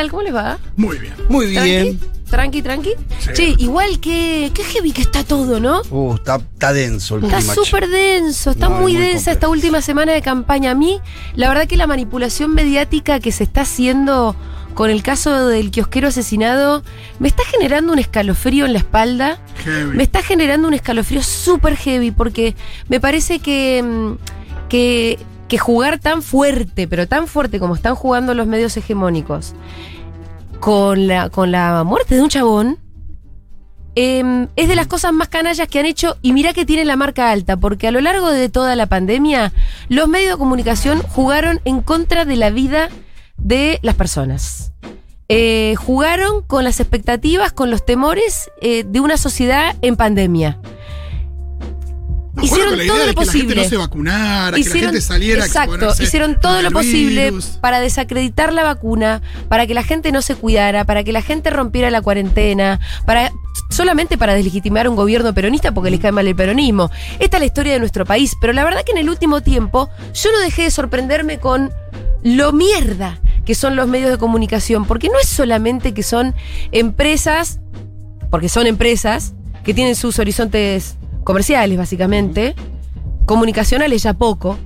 tal? ¿Cómo les va? Muy bien. Muy bien. ¿Tranqui, tranqui? Sí. Che, igual que. Qué heavy que está todo, ¿no? Uh, está, está denso el Está súper denso, está No, es muy, muy densa complejo. esta última semana de campaña. A mí, la verdad que la manipulación mediática que se está haciendo con el caso del kiosquero asesinado me está generando un escalofrío en la espalda. Heavy. Me está generando un escalofrío súper heavy porque me parece que, mm, que, que jugar tan fuerte, pero tan fuerte como están jugando los medios hegemónicos, con la, con la muerte de un chabón, em, es de las cosas más canallas que han hecho y mirá que tiene la marca alta, porque a lo largo de toda la pandemia los medios de comunicación jugaron en contra de la vida de las personas. Eh, jugaron con las expectativas, con los temores eh, de una sociedad en pandemia. No, hicieron bueno, todo lo que la gente posible. no se vacunara, que la gente saliera a exacto, hicieron todo lo posible virus. para desacreditar la vacuna, para que la gente no se cuidara, para que la gente rompiera la cuarentena, para solamente para deslegitimar un gobierno peronista porque les cae mal el peronismo. Esta es la historia de nuestro país, pero la verdad que en el último tiempo yo no dejé de sorprenderme con lo mierda que son los medios de comunicación, porque no es solamente que son empresas, porque son empresas que tienen sus horizontes comerciales básicamente, comunicacionales ya poco,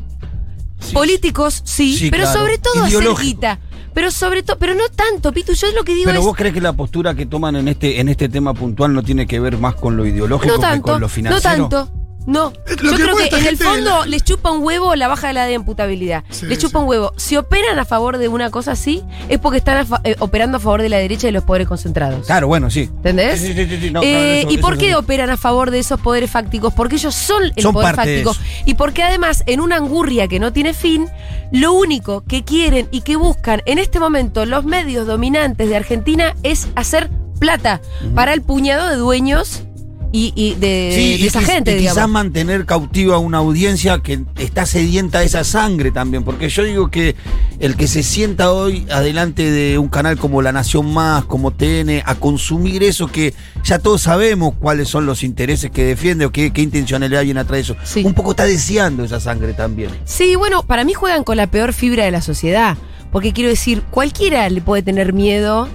políticos sí, Sí, pero claro. sobre todo hacer guita. Pero sobre todo, pero no tanto, Pitu, yo es lo que digo Pero es, vos crees que la postura que toman en este, en este tema puntual no tiene que ver más con lo ideológico no que con lo no financiero? tanto. No, Eh, lo yo que creo que en el fondo la- les chupa un huevo la baja de la de imputabilidad. Sí, les chupa sí. un huevo. Si operan a favor de una cosa así, es porque están a fa- eh, operando a favor de la derecha y de los poderes concentrados. Claro, bueno, sí. ¿Entendés? Sí, sí, sí, sí, no, Eh, claro, eso- ¿Y eso por qué operan a favor de esos poderes fácticos? Porque ellos son el Son poder parte de fáctico. eso. Y porque además, en una angurria que no tiene fin, lo único que quieren y que buscan en este momento los medios dominantes de Argentina es hacer plata para el puñado de dueños y, y de, Sí, de y esa gente, y quizás mantener cautiva a una audiencia que está sedienta de esa sangre también, porque yo digo que el que se sienta hoy adelante de un canal como La Nación Más, como TN, a consumir eso que ya todos sabemos cuáles son los intereses que defiende o qué, qué intencionalidad viene atrás de eso, Sí. un poco está deseando esa sangre también. Sí, bueno, para mí juegan con la peor fibra de la sociedad. Porque quiero decir, cualquiera le puede tener miedo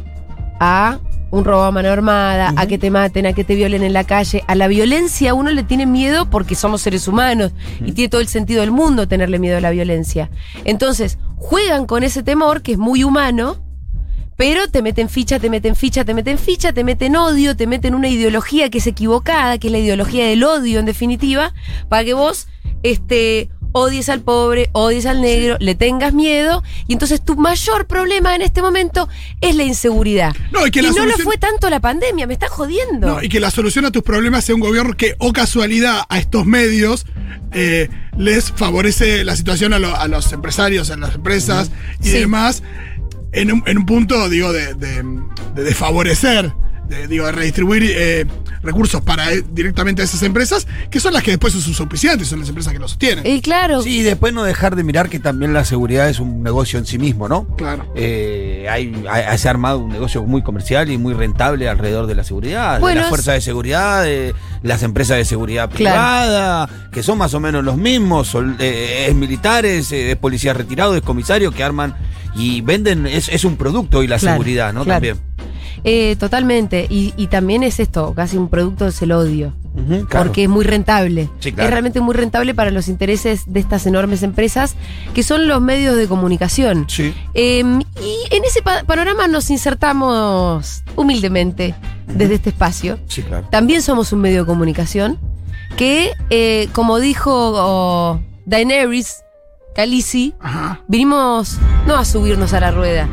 a un robo a mano armada, a que te maten, a que te violen en la calle. A la violencia uno le tiene miedo porque somos seres humanos y tiene todo el sentido del mundo tenerle miedo a la violencia. Entonces, juegan con ese temor que es muy humano. Pero te meten ficha, te meten ficha, te meten ficha, te meten odio, te meten una ideología que es equivocada, que es la ideología del odio en definitiva, para que vos este, odies al pobre, odies al negro, le tengas miedo, y entonces tu mayor problema en este momento es la inseguridad. No, y que la no lo fue tanto la pandemia, me estás jodiendo. No, y que la solución a tus problemas sea un gobierno que, o casualidad, a estos medios eh, les favorece la situación a, lo- a los empresarios, a las empresas y Sí. demás, en un, en un punto, digo, de, de- de desfavorecer, de, digo, de redistribuir eh, recursos para eh, directamente a esas empresas, que son las que después son sus auspiciantes, son las empresas que lo sostienen. Y claro, Sí, y después no dejar de mirar que también la seguridad es un negocio en sí mismo, ¿no? Claro. Eh, hay, hay- se ha armado un negocio muy comercial y muy rentable alrededor de la seguridad, Bueno, de las fuerzas de seguridad, de las empresas de seguridad Claro. privada, que son más o menos los mismos, sol- eh, es militares, eh, es policías retirados, es comisarios que arman y venden, es, es un producto y la Claro, seguridad, ¿no? claro. También. Eh, totalmente. Y, y también es esto, casi un producto es el odio. Claro. porque es muy rentable. Sí, claro. Es realmente muy rentable para los intereses de estas enormes empresas que son los medios de comunicación. Sí. Eh, y en ese pa- panorama nos insertamos humildemente desde este espacio. Sí, claro. También somos un medio de comunicación que, eh, como dijo oh, Daenerys Khaleesi, Ajá. vinimos no a subirnos a la rueda,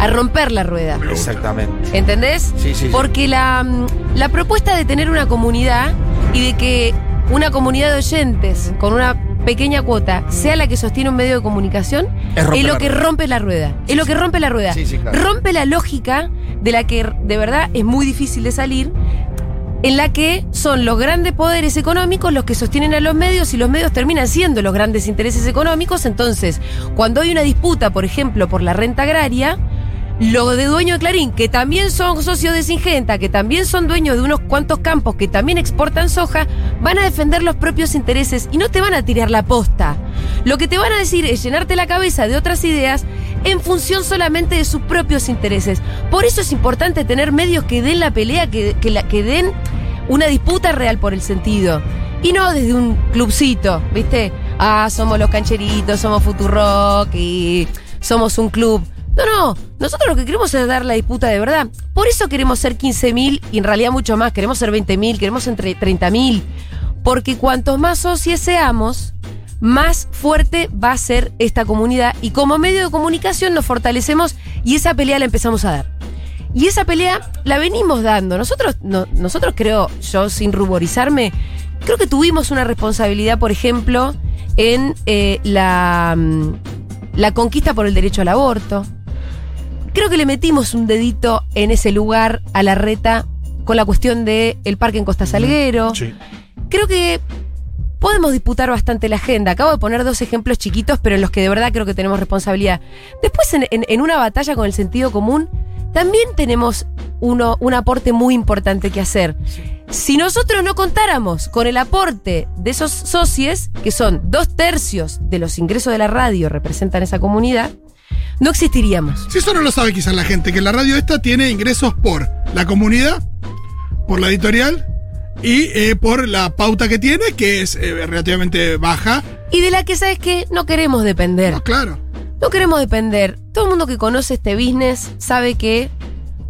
a romper la rueda. Exactamente. ¿Entendés? Sí, sí, sí. Porque la, mm, la propuesta de tener una comunidad y de que una comunidad de oyentes con una pequeña cuota sea la que sostiene un medio de comunicación Es romper lo que rompe la rueda. es lo que rompe la rueda. Sí, sí, claro. Rompe la lógica de la que de verdad es muy difícil de salir. En la que son los grandes poderes económicos los que sostienen a los medios y los medios terminan siendo los grandes intereses económicos. Entonces, cuando hay una disputa, por ejemplo, por la renta agraria, los de dueño de Clarín, que también son socios de Singenta, que también son dueños de unos cuantos campos que también exportan soja, van a defender los propios intereses y no te van a tirar la posta. Lo que te van a decir es llenarte la cabeza de otras ideas en función solamente de sus propios intereses. Por eso es importante tener medios que den la pelea, que, que, den una disputa real por el sentido. Y no desde un clubcito, ¿viste? Ah, somos los cancheritos, somos Futurock y somos un club. No, no, nosotros lo que queremos es dar la disputa de verdad. Por eso queremos ser 15.000 y en realidad mucho más. Queremos ser 20.000, queremos entre 30.000. Porque cuantos más socios seamos, más fuerte va a ser esta comunidad. Y como medio de comunicación nos fortalecemos y esa pelea la empezamos a dar. Y esa pelea la venimos dando. Nosotros, no, nosotros creo, yo sin ruborizarme, creo que tuvimos una responsabilidad, por ejemplo, en eh, la, mm, la conquista por el derecho al aborto. Creo que le metimos un dedito en ese lugar a la reta con la cuestión del el parque en Costa Salguero. Sí. Creo que podemos disputar bastante la agenda. Acabo de poner dos ejemplos chiquitos, pero en los que de verdad creo que tenemos responsabilidad. Después, en, en- en una batalla con el sentido común, también tenemos uno, un aporte muy importante que hacer. Si nosotros no contáramos con el aporte de esos socios, que son dos tercios de los ingresos de la radio, representan esa comunidad, no existiríamos. Si eso no lo sabe quizás la gente, que la radio esta tiene ingresos por la comunidad, por la editorial y eh, por la pauta que tiene, que es eh, relativamente baja. Y de la que, ¿sabes qué? No queremos depender. No, claro. No queremos depender. Todo el mundo que conoce este business sabe que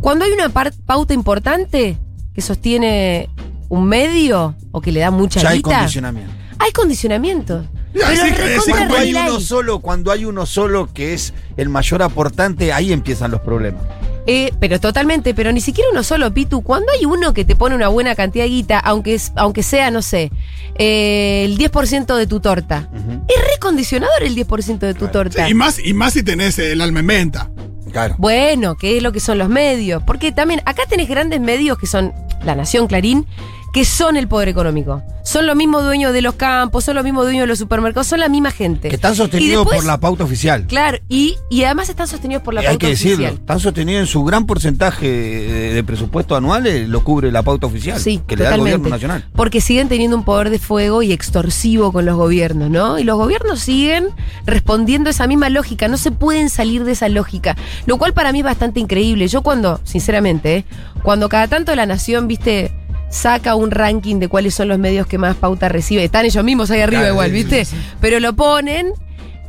cuando hay una pauta importante que sostiene un medio o que le da mucha Ya hay guita, condicionamiento. hay condicionamiento. Ya, Pero sí, Cuando hay uno solo, cuando hay uno solo que es el mayor aportante, ahí empiezan los problemas. Eh, pero totalmente, pero ni siquiera uno solo, Pitu. Cuando hay uno que te pone una buena cantidad de guita, aunque, es, aunque sea, no sé, eh, el 10% de tu torta, es recondicionador el 10% de tu torta. Sí, y, más, y más si tenés el alma en venta. Claro. Bueno, que es lo que son los medios. Porque también acá tenés grandes medios que son La Nación, Clarín, que son el poder económico. Son los mismos dueños de los campos, son los mismos dueños de los supermercados, son la misma gente. Que están sostenidos después- por la pauta oficial. Claro, y, y además están sostenidos por la Y hay pauta que decirlo, oficial. están sostenidos en su gran porcentaje de, de presupuesto anual, eh, lo cubre la pauta oficial Sí, que le da el totalmente. gobierno nacional. Porque siguen teniendo un poder de fuego y extorsivo con los gobiernos, ¿no? Y los gobiernos siguen respondiendo a esa misma lógica, no se pueden salir de esa lógica, lo cual para mí es bastante increíble. Yo cuando, sinceramente, ¿eh? cuando cada tanto la nación, viste, saca un ranking de cuáles son los medios que más pauta recibe, están ellos mismos ahí arriba Claro, igual, sí, viste, sí, sí. pero lo ponen.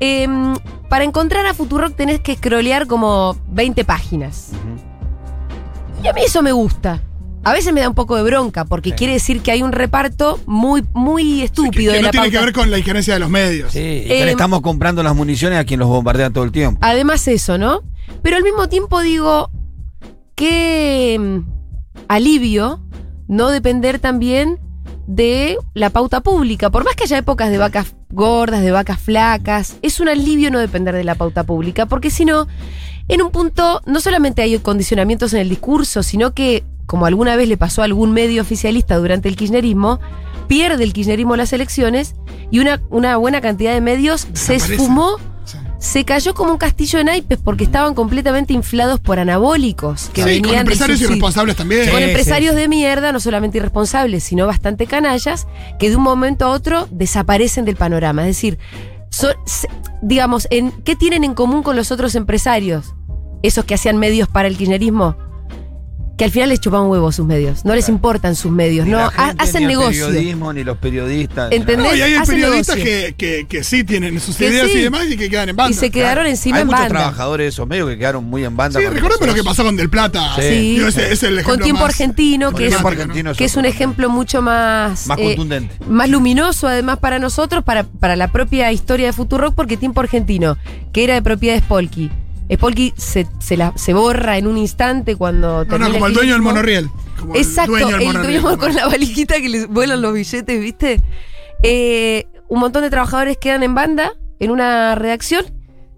em, para encontrar a Futurock tenés que scrollear como 20 páginas. Y a mí eso me gusta. A veces me da un poco de bronca, porque Sí. quiere decir que hay un reparto muy, muy Que, estúpido que de no la tiene que ver con la injerencia de los medios. Sí, y que Eh, le estamos comprando las municiones a quien los bombardean todo el tiempo. Además eso, ¿no? Pero al mismo tiempo digo, qué mm, alivio no depender también de la pauta pública. Por más que haya épocas de vacas gordas, de vacas flacas, es un alivio no depender de la pauta pública, porque si no, en un punto no solamente hay condicionamientos en el discurso, sino que, como alguna vez le pasó a algún medio oficialista durante el kirchnerismo, pierde el kirchnerismo las elecciones y una, una buena cantidad de medios se esfumó. Se cayó como un castillo de naipes porque estaban completamente inflados por anabólicos que Sí, venían con empresarios subsidio. irresponsables también. Con Sí, empresarios sí. de mierda, no solamente irresponsables, sino bastante canallas, que de un momento a otro desaparecen del panorama. Es decir, son- se- digamos, en, ¿qué tienen en común con los otros empresarios? Esos que hacían medios para el kirchnerismo, que al final les chupaban huevos sus medios. No les importan sus medios, Ni no la ha- gente, hacen ni el negocio. periodismo, ni los periodistas. ¿Entendés? No, y hay Hacen periodistas que, que, que sí tienen sus Que ideas sí. y demás y que quedan en banda. Y se quedaron encima Hay en muchos banda. trabajadores de esos medios que quedaron muy en banda. Sí, recordemos lo que pasó con Del Plata. Sí. Sí. Digo, ese es el ejemplo Con tiempo más argentino, que es, Tiempo emblemático, ¿no? argentino que es un ejemplo mucho más, Más eh, contundente. más luminoso además para nosotros, para, para la propia historia de Futurock, porque Tiempo Argentino, que era de propiedad de Spolky, se, se, la, se borra en un instante cuando No, no, como el dueño del monorriel. Como Exacto, el dueño del el monorriel. dueño con la valijita que les vuelan los billetes, ¿viste? Eh, un montón de trabajadores quedan en banda en una redacción,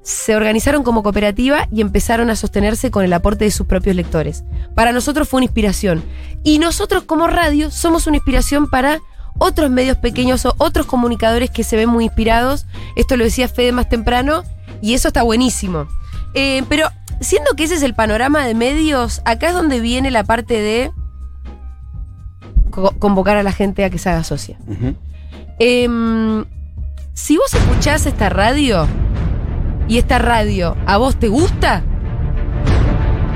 se organizaron como cooperativa y empezaron a sostenerse con el aporte de sus propios lectores. Para nosotros fue una inspiración. Y nosotros como radio somos una inspiración para otros medios pequeños o otros comunicadores que se ven muy inspirados. Esto lo decía Fede más temprano y eso está buenísimo. Eh, pero siendo que ese es el panorama de medios, acá es donde viene la parte de co- convocar a la gente a que se haga socia. Em, si vos escuchás esta radio, y esta radio a vos te gusta,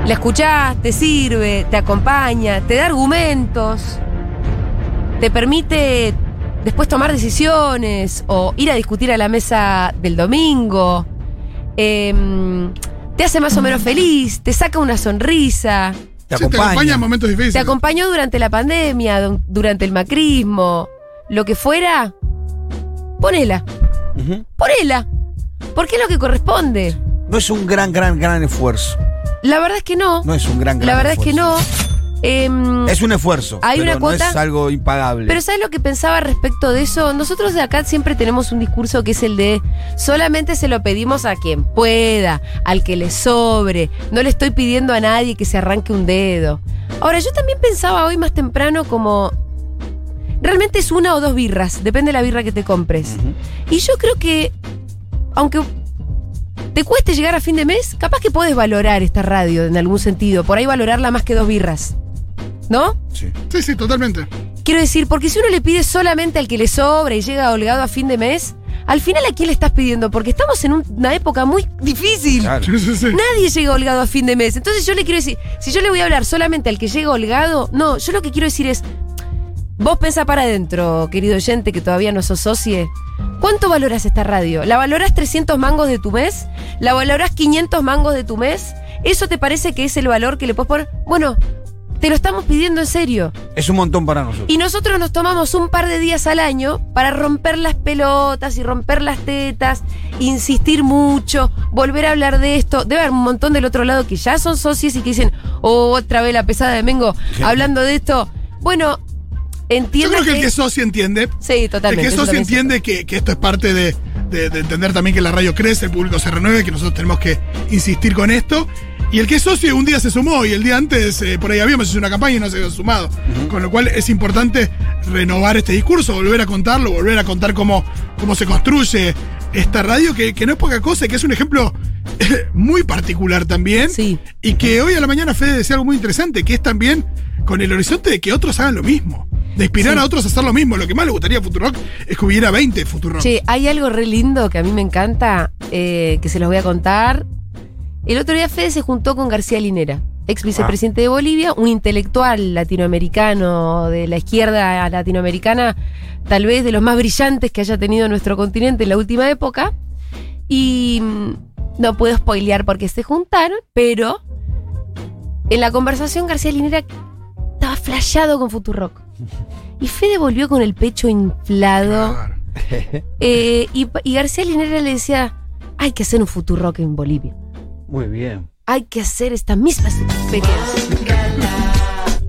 la escuchás, te sirve, te acompaña, te da argumentos, te permite después tomar decisiones o ir a discutir a la mesa del domingo, em, te hace más o menos feliz, te saca una sonrisa, Te Sí, te acompaña en momentos difíciles. te acompañó durante la pandemia, du- durante el macrismo, lo que fuera, ponela, Ujú. ponela, porque es lo que corresponde. No es un gran, gran, gran esfuerzo. La verdad es que no, No es un gran, gran la verdad es que no. Em, Es un esfuerzo. Hay pero una cuota- No es algo impagable. Pero ¿sabes lo que pensaba respecto de eso? Nosotros de acá siempre tenemos un discurso que es el de solamente se lo pedimos a quien pueda, al que le sobre. No le estoy pidiendo a nadie que se arranque un dedo. Ahora, yo también pensaba hoy más temprano como... Realmente es una o dos birras, depende de la birra que te compres. Y yo creo que, aunque te cueste llegar a fin de mes, capaz que puedes valorar esta radio en algún sentido. Por ahí valorarla más que dos birras. ¿No? Sí. Sí, sí, totalmente. Quiero decir, porque si uno le pide solamente al que le sobra y llega holgado a fin de mes, al final a quién le estás pidiendo, porque estamos en un- una época muy difícil. Claro. Sí, sí, sí. Nadie llega holgado a fin de mes. Entonces yo le quiero decir, si yo le voy a hablar solamente al que llega holgado, no, yo lo que quiero decir es, vos pensá para adentro, querido oyente, que todavía no sos socie. ¿Cuánto valoras esta radio? ¿La valoras 300 mangos de tu mes? ¿La valoras 500 mangos de tu mes? ¿Eso te parece que es el valor que le puedes poner? Bueno, te lo estamos pidiendo en serio. Es un montón para nosotros. Y nosotros nos tomamos un par de días al año para romper las pelotas y romper las tetas, insistir mucho, volver a hablar de esto. Debe haber un montón del otro lado que ya son socios y que dicen, oh, otra vez la pesada de Mengo hablando de esto. Bueno, Yo creo que el que es socio entiende. Sí, El totalmente. que es eso socio entiende que, que esto es parte de, de- de entender también que la radio crece, el público se renueve, que nosotros tenemos que insistir con esto. Y el que es socio un día se sumó y el día antes eh, por ahí habíamos hecho una campaña y no se había sumado. Con lo cual es importante renovar este discurso, volver a contarlo, volver a contar cómo, cómo se construye esta radio, que, que no es poca cosa, y que es un ejemplo muy particular también. Sí. Y que hoy a la mañana Fede decía algo muy interesante, que es también con el horizonte de que otros hagan lo mismo. De inspirar Sí. a otros a hacer lo mismo. Lo que más le gustaría a Futurock es que hubiera 20 Futurock. Che, hay algo re lindo que a mí me encanta, eh, que se los voy a contar. El otro día Fede se juntó con García Linera, ex vicepresidente de Bolivia, un intelectual latinoamericano de la izquierda latinoamericana, tal vez de los más brillantes que haya tenido nuestro continente en la última época. Y mm, no puedo spoilear porque se juntaron, pero en la conversación García Linera estaba flasheado con Futurock. Y Fede volvió con el pecho inflado. Claro. Eh, y, y García Linera le decía, hay que hacer un Futurock en Bolivia. Muy bien. Hay que hacer estas mismas experiencias.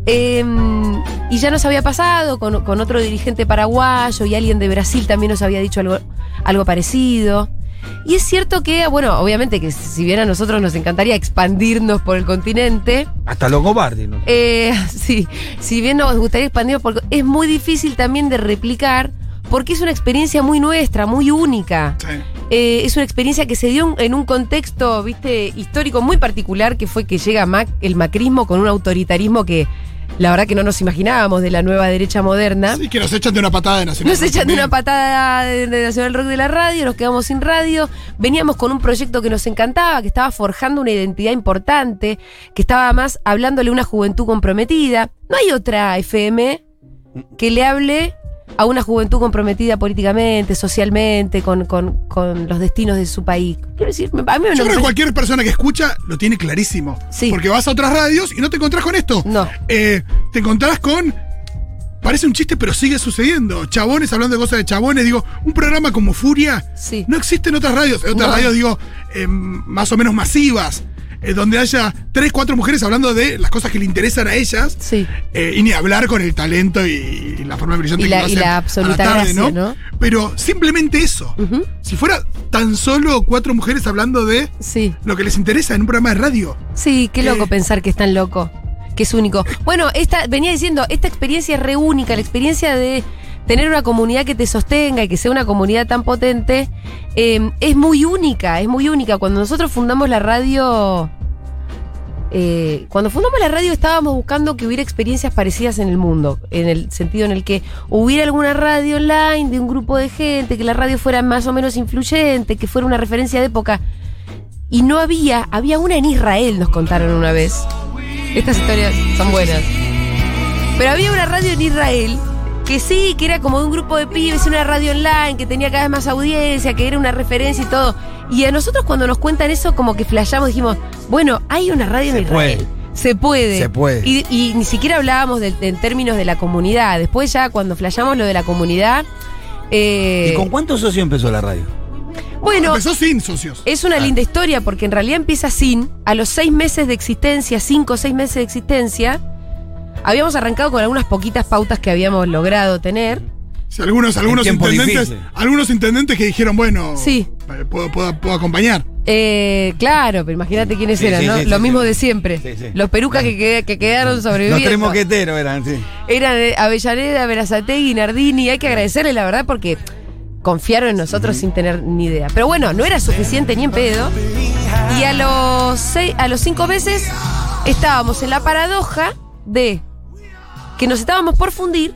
Em, y ya nos había pasado con, con otro dirigente paraguayo y alguien de Brasil también nos había dicho algo, algo parecido. Y es cierto que, bueno, obviamente que si bien a nosotros nos encantaría expandirnos por el continente, Hasta los ¿no? eh, sí, si bien nos gustaría expandirnos, por- es muy difícil también de replicar porque es una experiencia muy nuestra, muy única. Sí. Eh, es una experiencia que se dio en un contexto, viste, histórico muy particular, que fue que llega Mac, el macrismo con un autoritarismo que la verdad que no nos imaginábamos de la nueva derecha moderna. Sí, que nos echan de una patada de Nacional. Nos echan de una patada de, de Nacional Rock de la radio, nos quedamos sin radio. Veníamos con un proyecto que nos encantaba, que estaba forjando una identidad importante, que estaba más hablándole a una juventud comprometida. No hay otra FM que le hable a una juventud comprometida políticamente, socialmente, con, con- con los destinos de su país. Quiero decir, a mí me Yo creo que cualquier persona que escucha lo tiene clarísimo. Sí. Porque vas a otras radios y no te encontrás con esto. No. Eh, te encontrás con. Parece un chiste, pero sigue sucediendo. Chabones hablando de cosas de chabones. Digo, un programa como Furia Sí. no existe en otras radios. En otras No. radios, digo, eh, más o menos masivas. Eh, donde haya tres, cuatro mujeres hablando de las cosas que le interesan a ellas. Sí. Eh, y ni hablar con el talento y, y la forma brillante Y que la- lo y la a absoluta tarde, gracia, ¿no? Pero simplemente eso. Si fuera tan solo cuatro mujeres hablando de Sí. lo que les interesa en un programa de radio. Sí, qué loco Eh. pensar que es tan loco, que es único. Bueno, esta, venía diciendo, esta experiencia es re única, la experiencia de tener una comunidad que te sostenga y que sea una comunidad tan potente, eh, es muy única, es muy única. Cuando nosotros fundamos la radio, eh, cuando fundamos la radio estábamos buscando que hubiera experiencias parecidas en el mundo, en el sentido en el que hubiera alguna radio online de un grupo de gente, que la radio fuera más o menos influyente, que fuera una referencia de época. y no había, había una en Israel, nos contaron una vez. Estas historias son buenas. Pero había una radio en Israel que sí, que era como de un grupo de pibes, una radio online, que tenía cada vez más audiencia, que era una referencia y todo. Y a nosotros cuando nos cuentan eso, como que flashamos, dijimos, bueno, hay una radio Se en Israel. puede. Se puede. Se puede. Y, y ni siquiera hablábamos de- en términos de la comunidad. Después ya cuando flashamos lo de la comunidad... eh, ¿Y con cuántos socios empezó la radio? bueno, Empezó sin socios. es una linda historia porque en realidad empieza sin, a los seis meses de existencia, cinco o seis meses de existencia, habíamos arrancado con algunas poquitas pautas que habíamos logrado tener. Sí, algunos, algunos intendentes, difícil. algunos intendentes que dijeron, bueno, Sí. eh, puedo, puedo, puedo acompañar. Eh, claro, pero imagínate quiénes Sí, eran, sí, ¿no? sí, Lo sí, mismo sí. de siempre. Sí, sí. Los perucas que, qued- que quedaron Los sobreviviendo. tres moqueteros eran, sí. Eran Avellaneda, Verazategui, Nardini. Hay que agradecerle, la verdad, porque confiaron en nosotros sin tener ni idea. Pero bueno, no era suficiente ni en pedo. Y a los, seis, a los cinco meses estábamos en la paradoja de que nos estábamos por fundir,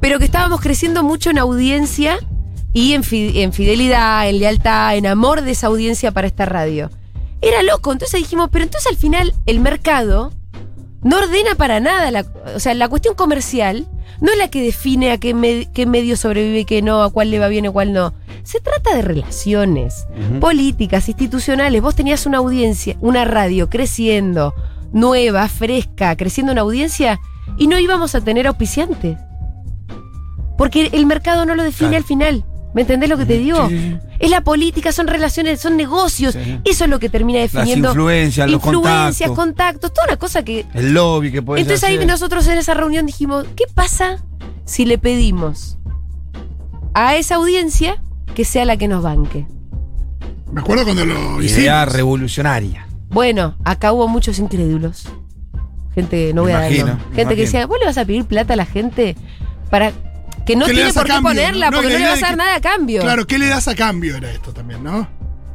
pero que estábamos creciendo mucho en audiencia y en, fi- en fidelidad, en lealtad, en amor de esa audiencia para esta radio. Era loco, entonces dijimos, pero entonces al final el mercado no ordena para nada, la, o sea, la cuestión comercial no es la que define a qué, me- qué medio sobrevive y qué no, a cuál le va bien y a cuál no. Se trata de relaciones políticas, institucionales. Vos tenías una audiencia, una radio creciendo, nueva, fresca, creciendo una audiencia y no íbamos a tener auspiciantes. Porque el mercado no lo define Claro. al final. ¿Me entendés lo que te digo? Sí. Es la política, son relaciones, son negocios. Sí. Eso es lo que termina definiendo. influencias, los influencias, contactos. contactos, toda una cosa que El lobby que puede entonces ahí nosotros en esa reunión dijimos, ¿qué pasa si le pedimos a esa audiencia que sea la que nos banque? Me acuerdo cuando lo Idea hicimos. revolucionaria. Bueno, acá hubo muchos incrédulos. Gente, no voy a dar me Gente que decía, ¿vos le vas a pedir plata a la gente para que no ¿Qué le tiene por qué cambio? ponerla? No, porque que no le vas a dar que- nada a cambio. Claro, ¿qué le das a cambio? Era esto también, ¿no?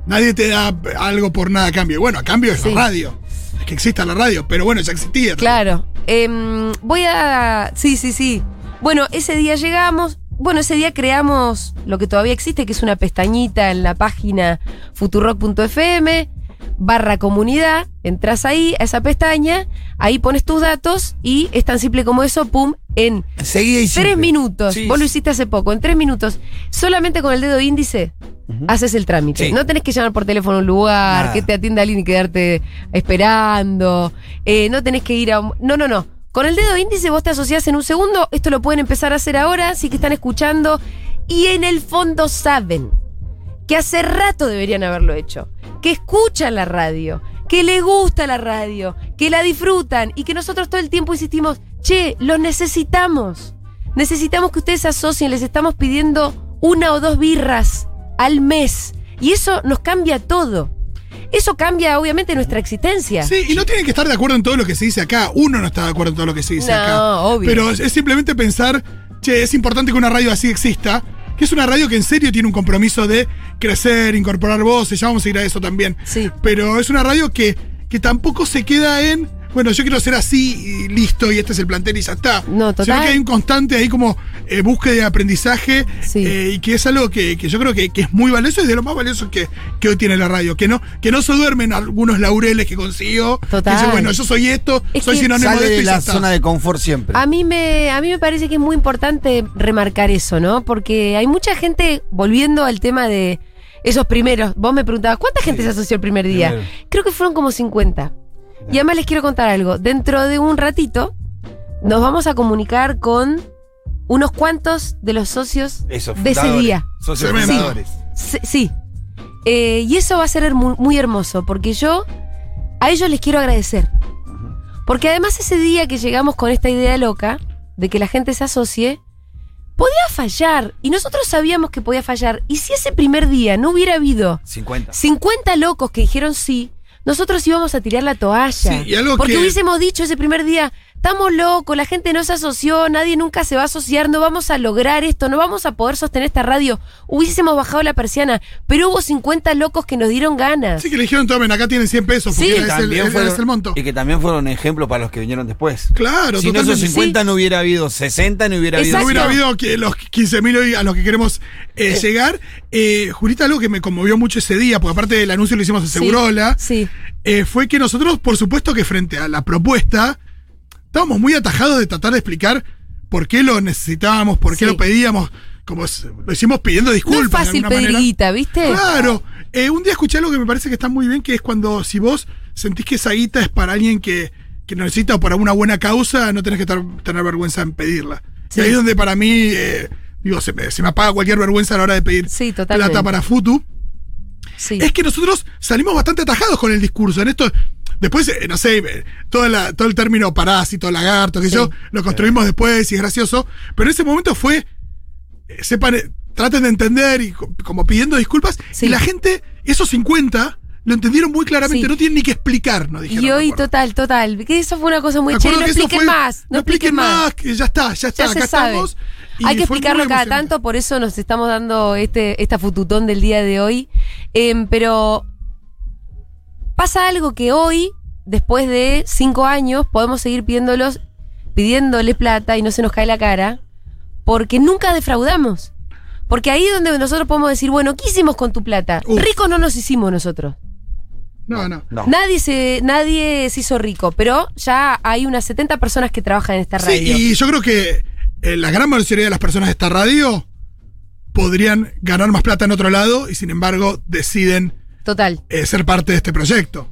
Nadie te da algo por nada a cambio. Bueno, a cambio es Sí. la radio. Es que exista la radio, pero bueno, ya existía. Claro. Em, voy a. Sí, sí, sí. Bueno, ese día llegamos. Bueno, ese día creamos lo que todavía existe, que es una pestañita en la página futurock.fm barra comunidad. Entras ahí a esa pestaña, ahí pones tus datos y es tan simple como eso, pum, en y tres minutos. Sí, Vos lo hiciste hace poco, en tres minutos. Solamente con el dedo índice haces el trámite. Sí. No tenés que llamar por teléfono a un lugar, Nada. que te atienda alguien y quedarte esperando. Eh, no tenés que ir a un... No, no, no. Con el dedo índice vos te asociás en un segundo. Esto lo pueden empezar a hacer ahora, sí que están escuchando. Y en el fondo saben que hace rato deberían haberlo hecho. Que escuchan la radio, que les gusta la radio, que la disfrutan y que nosotros todo el tiempo insistimos, che, los necesitamos. Necesitamos que ustedes se asocien, les estamos pidiendo una o dos birras al mes. Y eso nos cambia todo. Eso cambia obviamente nuestra existencia. Sí, y no tienen que estar de acuerdo en todo lo que se dice acá. Uno no está de acuerdo en todo lo que se dice No, acá. obvio. Pero es simplemente pensar, che, es importante que una radio así exista. Que es una radio que en serio tiene un compromiso de crecer, incorporar voces, ya vamos a ir a eso también. Sí. Pero es una radio que, que tampoco se queda en, bueno, yo quiero ser así y listo, y este es el plantel y ya está. No, total. Sino que hay un constante ahí como eh, búsqueda de aprendizaje Sí. eh, y que es algo que, que yo creo que, que es muy valioso y de lo más valioso que, que hoy tiene la radio. Que no, que no se duermen algunos laureles que consiguió. Total. Dicen, bueno, yo soy esto, Es soy que sinónimo Sale de esto y la está. zona de confort siempre. A mí me, a mí me parece que es muy importante remarcar eso, ¿no? Porque hay mucha gente, volviendo al tema de esos primeros, vos me preguntabas, ¿cuánta gente se asoció el primer día? Primero. Creo que fueron como 50. Y además les quiero contar algo. Dentro de un ratito nos vamos a comunicar con unos cuantos de los socios de ese día. Socios fundadores. Sí. sí. Eh, y eso va a ser muy, muy hermoso, porque yo a ellos les quiero agradecer. Porque además ese día que llegamos con esta idea loca de que la gente se asocie, podía fallar. Y nosotros sabíamos que podía fallar. Y si ese primer día no hubiera habido 50. 50 locos que dijeron sí, nosotros íbamos a tirar la toalla. Sí, y algo porque que- hubiésemos dicho ese primer día, estamos locos, la gente no se asoció, nadie nunca se va a asociar, no vamos a lograr esto, no vamos a poder sostener esta radio. Hubiésemos bajado la persiana, pero hubo 50 locos que nos dieron ganas. Sí, que le dijeron, tomen, acá tienen 100 pesos, porque Sí. ese el, el monto. y que también fueron ejemplos para los que vinieron después. Claro, si no esos totalmente. 50 no hubiera habido 60, no hubiera Exacto. No habido. hubiera habido que los 15.000 hoy a los que queremos eh, llegar. Eh, Julita, algo que me conmovió mucho ese día, porque aparte del anuncio lo hicimos en Sí, Segurola, Sí. eh, fue que nosotros, por supuesto que frente a la propuesta, estábamos muy atajados de tratar de explicar por qué lo necesitábamos, por qué Sí. lo pedíamos, como lo hicimos pidiendo No disculpas. es fácil de pedir manera. guita, ¿viste? Claro. Eh, un día escuché algo que me parece que está muy bien, que es cuando si vos sentís que esa guita es para alguien que, que necesita o para una buena causa, no tenés que tener vergüenza en pedirla. Sí. Y ahí es donde para mí, eh, digo, se me, se me apaga cualquier vergüenza a la hora de pedir Sí, plata para Futu. Sí. Es que nosotros salimos bastante atajados con el discurso. En esto, después, eh, no sé, eh, la- todo el término parásito, lagarto, que Sí. yo, lo construimos después y es gracioso. Pero en ese momento fue, eh, sepan, traten de entender y co- como pidiendo disculpas. Y la gente, esos 50, lo entendieron muy claramente. Sí. No tienen ni que explicar, nos dijeron. Y hoy, total, total. Que eso fue una cosa muy chévere. No expliquen fue, más. No expliquen más. que ya está, ya está, Ya acá estamos. Hay que explicarlo cada tanto, por eso nos estamos dando este, esta fututón del día de hoy. Em, pero pasa algo que hoy, después de cinco años, podemos seguir pidiéndolos, pidiéndole plata y no se nos cae la cara, porque nunca defraudamos. Porque ahí es donde nosotros podemos decir, bueno, ¿qué hicimos con tu plata? Uf. Ricos no nos hicimos nosotros. No, no. No. Nadie se, nadie se hizo rico, pero ya hay unas 70 personas que trabajan en esta Sí, radio. y yo creo que eh, la gran mayoría de las personas de esta radio podrían ganar más plata en otro lado y sin embargo deciden Total. eh, ser parte de este proyecto.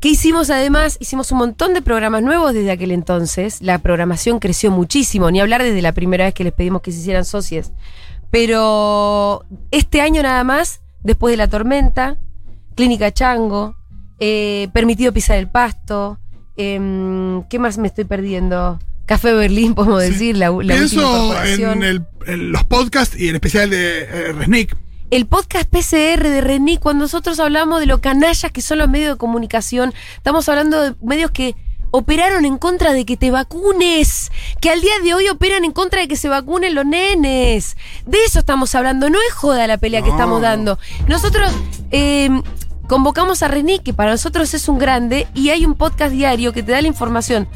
¿Qué hicimos además? Hicimos un montón de programas nuevos desde aquel entonces. La programación creció muchísimo, ni hablar desde la primera vez que les pedimos que se hicieran socios. Pero este año nada más, después de la tormenta, Clínica Chango, eh, Permitido pisar el pasto, em, ¿qué más me estoy perdiendo? Café Berlín, podemos Sí. decir, la, la Pienso en, el- en los podcasts y en especial de eh, Resnick. el podcast PCR de René, cuando nosotros hablamos de lo canallas que son los medios de comunicación, estamos hablando de medios que operaron en contra de que te vacunes, que al día de hoy operan en contra de que se vacunen los nenes. De eso estamos hablando, no es joda la pelea que estamos dando. Nosotros eh, convocamos a René, que para nosotros es un grande, y hay un podcast diario que te da la información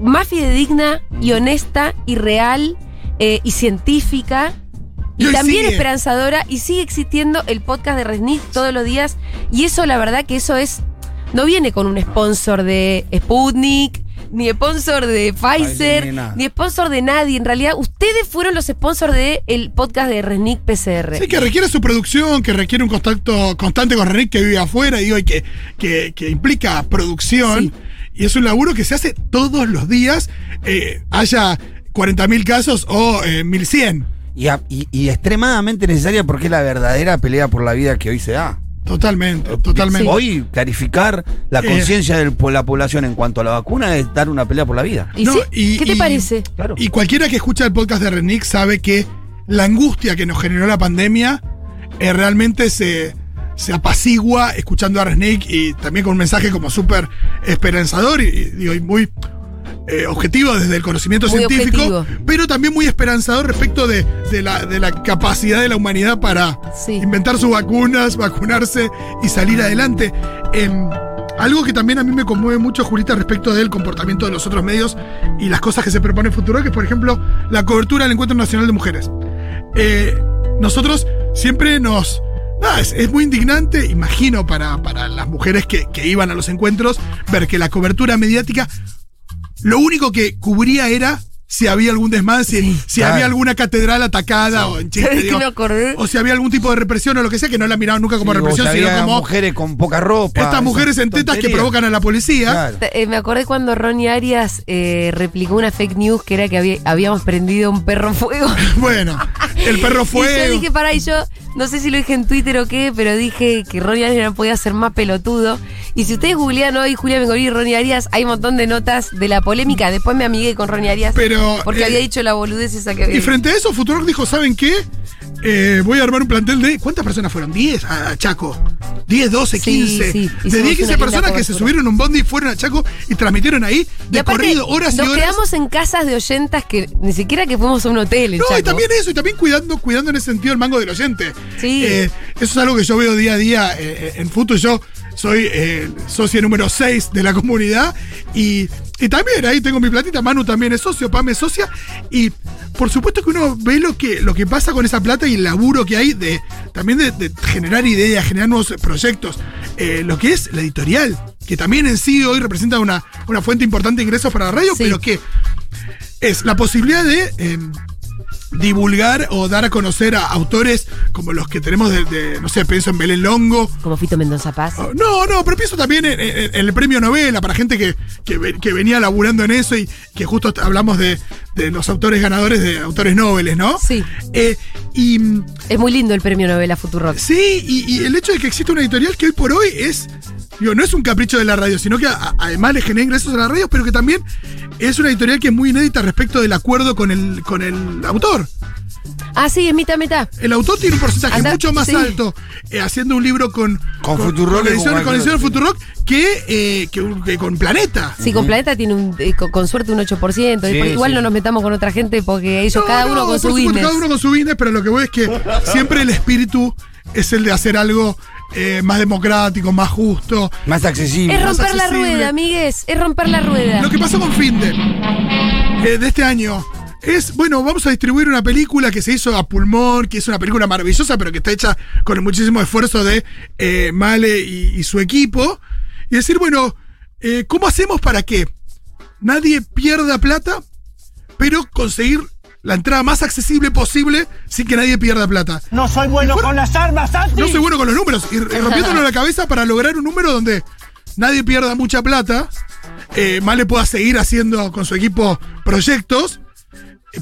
más fidedigna y honesta y real eh, y científica Y también sigue. esperanzadora y sigue existiendo el podcast de Resnick todos los días y eso la verdad que eso es no viene con un sponsor de Sputnik ni sponsor de Pfizer ni ni sponsor de nadie en realidad ustedes fueron los sponsors del podcast de Resnick PCR Sí, que requiere su producción, que requiere un contacto constante con Resnick que vive afuera, digo, y que, que, que implica producción. Sí. Y es un laburo que se hace todos los días, eh, haya 40.000 casos o eh, 1.100. Y, a- y- y extremadamente necesaria porque es la verdadera pelea por la vida que hoy se da. Totalmente, totalmente. Hoy clarificar la Eh. conciencia de la población en cuanto a la vacuna es dar una pelea por la vida. ¿Y No, sí? y- ¿Qué te y- parece? Claro. Y cualquiera que escucha el podcast de Renick sabe que la angustia que nos generó la pandemia eh, realmente se, se apacigua escuchando a Resnick y también con un mensaje como súper esperanzador y, y digo, y muy eh, objetivo desde el conocimiento Muy científico, objetivo. pero también muy esperanzador respecto de, de la, de la capacidad de la humanidad para Sí. inventar sus vacunas, vacunarse y salir adelante. Em, algo que también a mí me conmueve mucho, Julita, respecto del comportamiento de los otros medios y las cosas que se proponen en futuro, que es, por ejemplo, la cobertura del Encuentro Nacional de Mujeres. Eh, nosotros siempre nos... nada, es, es muy indignante, imagino, para, para las mujeres que, que iban a los encuentros, ver que la cobertura mediática lo único que cubría era si había algún desmán, si, si Claro. había alguna catedral atacada o en chiste, ¿Sabes qué digo, me acordé? o si había algún tipo de represión o lo que sea, que no la miraban nunca como Sí, represión, sino como mujeres con poca ropa. estas mujeres en tetas que provocan a la policía. Claro. Eh, me acordé cuando Ronnie Arias eh, replicó una fake news que era que había- habíamos prendido un perro fuego. Bueno, el perro Y fue. yo dije, pará, y yo no sé si lo dije en Twitter o qué, pero dije que Ronnie Arias no podía ser más pelotudo. Y si ustedes googlean hoy Julia Bengolí y Ronnie Arias, hay un montón de notas de la polémica. Después me amigué con Ronnie Arias Pero, porque eh, había dicho la boludez esa que había Y dicho. frente a eso, Futurock dijo: ¿saben qué? Eh, voy a armar un plantel de. ¿Cuántas personas fueron? ¿10? A, Chaco. 10, 12, Sí, 15. sí, de hicimos 10, una 15 linda personas que se subieron a un bondi, fueron a Chaco y transmitieron ahí Y de aparte, corrido horas y nos horas. quedamos en casas de oyentas que ni siquiera que fuimos a un hotel en No, y también eso, y también cuidando, cuidando en ese sentido el mango del oyente. Sí. Eh, eso es algo que yo veo día a día eh, en Futu. Yo soy socio número 6 de la comunidad y, y también ahí tengo mi platita. Manu también es socio, Pam es socia. Y por supuesto que uno ve lo que, lo que pasa con esa plata y el laburo que hay de también de, de generar ideas, generar nuevos proyectos. Eh, lo que es la editorial, que también en sí hoy representa una, una fuente importante de ingresos para la radio, Sí. pero que es la posibilidad de eh, divulgar o dar a conocer a autores como los que tenemos de, de, no sé, pienso en Belén Longo. Como Fito Mendoza Paz. Oh, No, no, pero pienso también en, en- en el premio novela para gente que, que, ve- que venía laburando en eso y que justo hablamos de, de los autores ganadores de autores noveles, ¿no? Sí. Eh, y Es muy lindo el premio novela Futurock. sí, y, y el hecho de que exista una editorial que hoy por hoy es, digo, no es un capricho de la radio, sino que a- además le genera ingresos a la radio, pero que también es una editorial que es muy inédita respecto del acuerdo con el, con el autor. Ah, sí, es mitad, mitad. El autor tiene un porcentaje Anda- mucho más sí. alto eh, haciendo un libro con, Con Futurock con y edición, con con edición Futurock. Que, eh, que, que con Planeta. Sí, con Planeta tiene un, eh, con, con suerte un 8%. Sí, igual sí. no nos metamos con otra gente porque ellos, No, cada no, uno con por su supuesto, business. Cada uno con su business, pero lo que voy es que siempre el espíritu es el de hacer algo eh, más democrático, más justo. Más accesible. Es romper la rueda, amigues. Es romper la rueda. Lo que pasó con Finde eh, de este año es, bueno, vamos a distribuir una película que se hizo a pulmón, que es una película maravillosa, pero que está hecha con muchísimo esfuerzo de eh, Male y, y su equipo. Y decir, bueno, eh, ¿cómo hacemos para que nadie pierda plata, pero conseguir la entrada más accesible posible sin que nadie pierda plata? No soy bueno con las armas, Santi. No soy bueno con los números. Y, y rompiéndolo la cabeza para lograr un número donde nadie pierda mucha plata. Eh, Male pueda seguir haciendo con su equipo proyectos.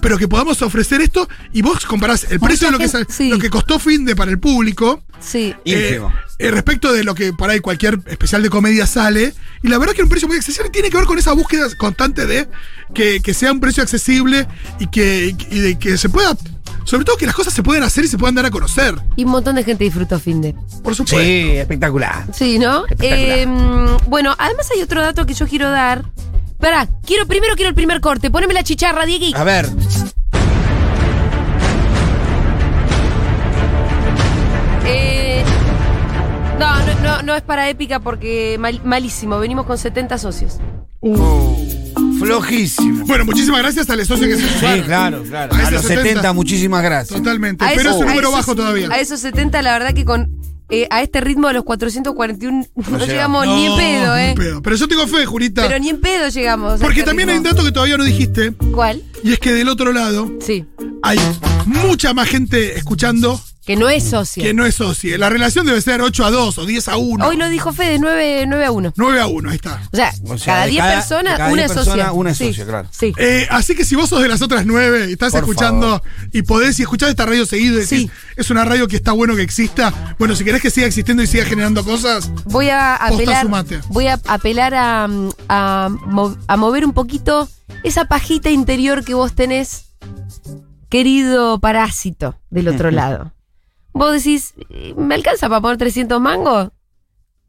Pero que podamos ofrecer esto y vos comparás el precio de lo que, sí. lo que costó Finde para el público Sí. Eh, eh, respecto de lo que por ahí cualquier especial de comedia sale. Y la verdad que un precio muy accesible tiene que ver con esa búsqueda constante de que, que sea un precio accesible y que, y de que se pueda, sobre todo que las cosas se puedan hacer y se puedan dar a conocer. Y un montón de gente disfrutó Finde. Por supuesto. Sí, espectacular. Sí, ¿no? Espectacular. Eh, bueno, además hay otro dato que yo quiero dar. Pará, quiero, primero quiero el primer corte. Poneme la chicharra, Diegui. A ver. Eh, no, no, no, no es para épica porque mal- malísimo. Venimos con 70 socios. Flojísimo. Bueno, muchísimas gracias al socio que se Sí, sumaron. claro, claro. A A, ese los 70, 70, muchísimas gracias. Totalmente. A Pero esos- es un a número esos- bajo todavía. A esos 70, la verdad que con eh, a este ritmo de los 441 no, llegamos. llegamos ni en pedo, ni ¿eh? en pedo. Pero yo tengo fe, Jurita. Pero ni en pedo llegamos. porque este también hay un dato que todavía no dijiste. ¿Cuál? Y es que del otro lado Sí. hay mucha más gente escuchando Que no es socio. que no es socio. La relación debe ser 8 a 2 o 10 a 1. Hoy lo dijo Fede, 9, 9 a 1. 9 a 1, ahí está. O sea, O sea, cada de 10 cada- personas, cada una 10 es socia. una es Sí, socia, claro. Sí. Eh, así que si vos sos de las otras 9 y estás Por escuchando y podés y escuchás esta radio seguido y decís, Sí. es una radio que está bueno que exista. Bueno, si querés que siga existiendo y siga generando cosas, Voy a apelar, voy a apelar a, a mover un poquito esa pajita interior que vos tenés, querido parásito del otro lado. Vos decís, ¿me alcanza para poner 300 mangos?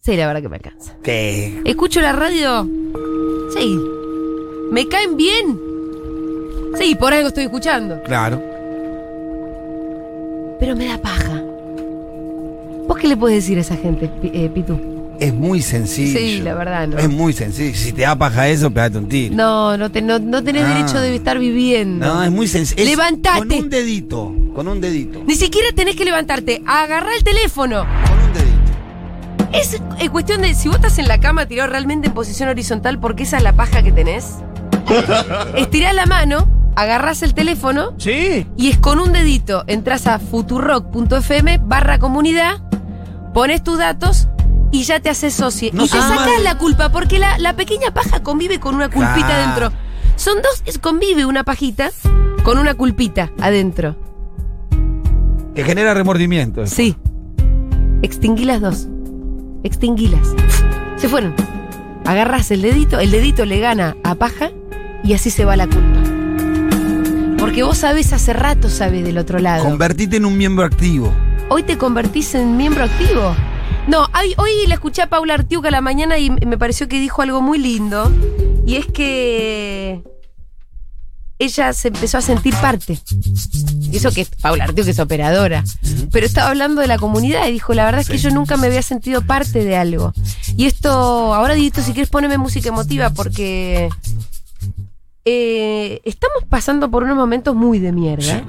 Sí, la verdad que me alcanza. ¿Qué? ¿Escucho la radio? Sí. ¿Me caen bien? Sí, por algo estoy escuchando. Claro. Pero me da paja. ¿Vos qué le puedes decir a esa gente, eh, Pitu? Es muy sencillo. Sí, la verdad, no. Es muy sencillo. Si te da paja eso, pegate un tiro. No, no, te- no, no tenés Ah. derecho de estar viviendo. No, es muy sencillo. Levantate. Con un dedito. Con un dedito. Ni siquiera tenés que levantarte, agarrar el teléfono. Con un dedito. Es eh, cuestión de si vos estás en la cama tirado realmente en posición horizontal porque esa es la paja que tenés. Estirás la mano, agarrás el teléfono Sí. y es con un dedito. Entras a futurock.fm barra comunidad, pones tus datos y ya te haces socio. No y te sacas mal. la culpa porque la, la pequeña paja convive con una culpita Claro. adentro. Son dos, es- convive una pajita con una culpita adentro. Que genera remordimiento. Sí. Extinguí las dos. Extinguilas. Se fueron. Agarras el dedito, el dedito le gana a paja y así se va la culpa. Porque vos sabés hace rato, sabés del otro lado. Convertite en un miembro activo. Hoy te convertís en miembro activo. No, hoy, hoy le escuché a Paula Artiuca a la mañana y me pareció que dijo algo muy lindo. Y es que ella se empezó a sentir parte. Y eso que Paula Artiuca es operadora. Pero estaba hablando de la comunidad y dijo, la verdad es que yo nunca me había sentido parte de algo. Y esto, ahora Dito, si quieres poneme música emotiva porque eh, estamos pasando por unos momentos muy de mierda.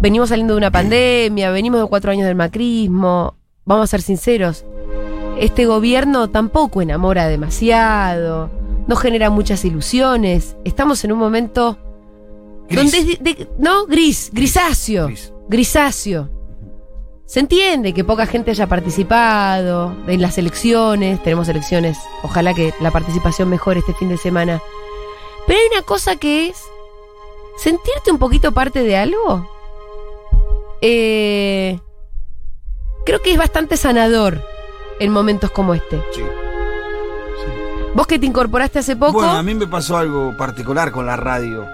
Venimos saliendo de una pandemia, venimos de cuatro años del macrismo. Vamos a ser sinceros, este gobierno tampoco enamora demasiado, no genera muchas ilusiones. Estamos en un momento Gris. donde es de- de- no gris, grisáceo, Gris. grisáceo. Se entiende que poca gente haya participado en las elecciones, tenemos elecciones, ojalá que la participación mejore este fin de semana. Pero hay una cosa que es sentirte un poquito parte de algo. Eh, creo que es bastante sanador en momentos como este. Sí. Vos que te incorporaste hace poco, Bueno, a mí me pasó algo particular con la radio.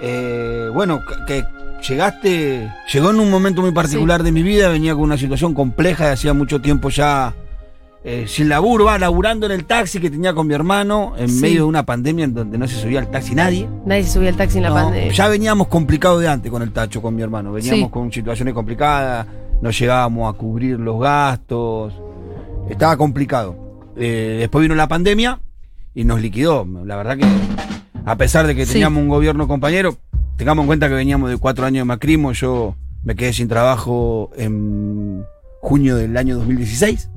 Eh, bueno, que, llegaste, llegó en un momento muy particular de mi vida, venía con una situación compleja de hacía mucho tiempo ya eh, sin laburo, va laburando en el taxi que tenía con mi hermano en Sí. medio de una pandemia en donde no se subía al taxi nadie. nadie se subía al taxi en la No, pandemia. ya veníamos complicados de antes con el tacho, con mi hermano. Veníamos Sí. con situaciones complicadas, no llegábamos a cubrir los gastos. Estaba complicado. Eh, después vino la pandemia y nos liquidó. La verdad que, a pesar de que Sí. teníamos un gobierno compañero, tengamos en cuenta que veníamos de cuatro años de macrismo. Yo me quedé sin trabajo en junio del año 2016.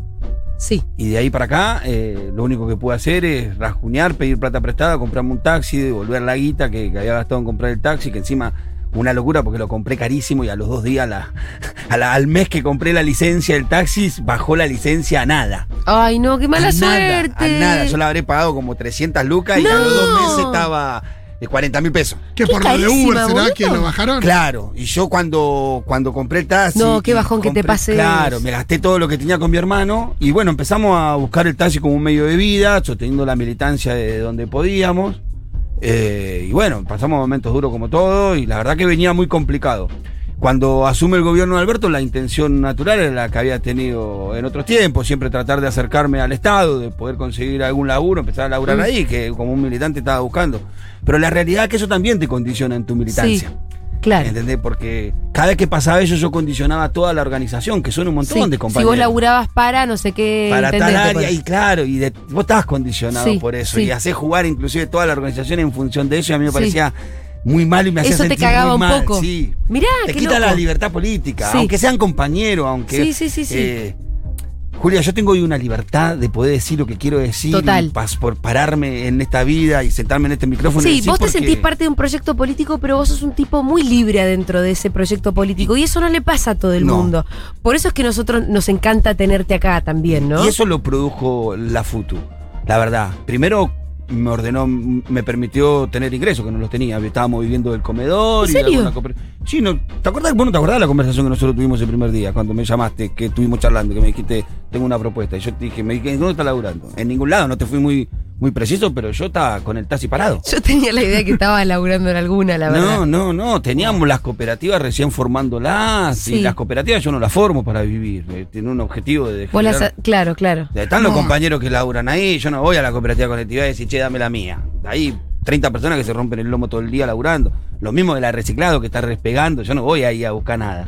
Sí, Y de ahí para acá, eh, lo único que pude hacer es rasguñar, pedir plata prestada, comprarme un taxi, devolver la guita que, que había gastado en comprar el taxi, que encima una locura porque lo compré carísimo y a los dos días, la- a la- al mes que compré la licencia del taxi, bajó la licencia a nada. Ay, no, qué mala a nada, suerte. a nada. Yo la habré pagado como 300 lucas y a los dos meses estaba de 40 mil pesos. Que Qué por lo de Uber será que lo bajaron. Claro, y yo cuando, cuando compré el taxi. No, qué bajón que te compré- pase Claro, me gasté todo lo que tenía con mi hermano. Y bueno, empezamos a buscar el taxi como un medio de vida, sosteniendo la militancia de donde podíamos. Eh, y bueno, pasamos momentos duros como todo, y la verdad que venía muy complicado. Cuando asume el gobierno de Alberto, la intención natural era la que había tenido en otros tiempos, siempre tratar de acercarme al Estado, de poder conseguir algún laburo, empezar a laburar ahí, que como un militante estaba buscando. Pero la realidad es que eso también te condiciona en tu militancia. Sí, claro. ¿Entendés? Porque cada vez que pasaba eso, yo condicionaba toda la organización, que son un montón Sí, de Si compañeros. vos laburabas para no sé qué. para tal área, y claro, y de- vos estabas condicionado Sí, por eso. sí. Y hacés jugar inclusive toda la organización en función de eso, y a mí me parecía muy mal y me hacía Eso te sentir cagaba muy un mal, poco. Sí. Mirá, Te quita loco. la libertad política, aunque sean compañeros, aunque. Sí, sí, sí, sí. eh, Julia, yo tengo hoy una libertad de poder decir lo que quiero decir. Total. y pas- por pararme en esta vida y sentarme en este micrófono. y Sí, decir vos te porque- sentís parte de un proyecto político, pero vos sos un tipo muy libre adentro de ese proyecto político. Y eso no le pasa a todo el No. mundo. Por eso es que nosotros nos encanta tenerte acá también, ¿no? Y eso lo produjo la FUTU, la verdad. Primero me ordenó, me permitió tener ingresos, que no los tenía. Estábamos viviendo del comedor. ¿En y de serio? cooper- Sí, no, ¿te acordás? Vos no te acordás de la conversación que nosotros tuvimos el primer día, cuando me llamaste, que estuvimos charlando, que me dijiste, tengo una propuesta. Y yo te dije, me dije, ¿dónde estás laburando? En ningún lado, no te fui muy, muy preciso, pero yo estaba con el taxi parado. Yo tenía la idea que estaba laburando en alguna, la verdad. No, no, no. Teníamos las cooperativas recién formándolas. Sí. Y las cooperativas yo no las formo para vivir. eh, Tiene un objetivo de. Vos las- generar- claro, claro. están los No. compañeros que laburan ahí. Yo no voy a la cooperativa conectividad y decir, che, dame la mía. Ahí 30 personas que se rompen el lomo todo el día laburando. Lo mismo de la reciclado que está respegando. Yo no voy ahí a buscar nada.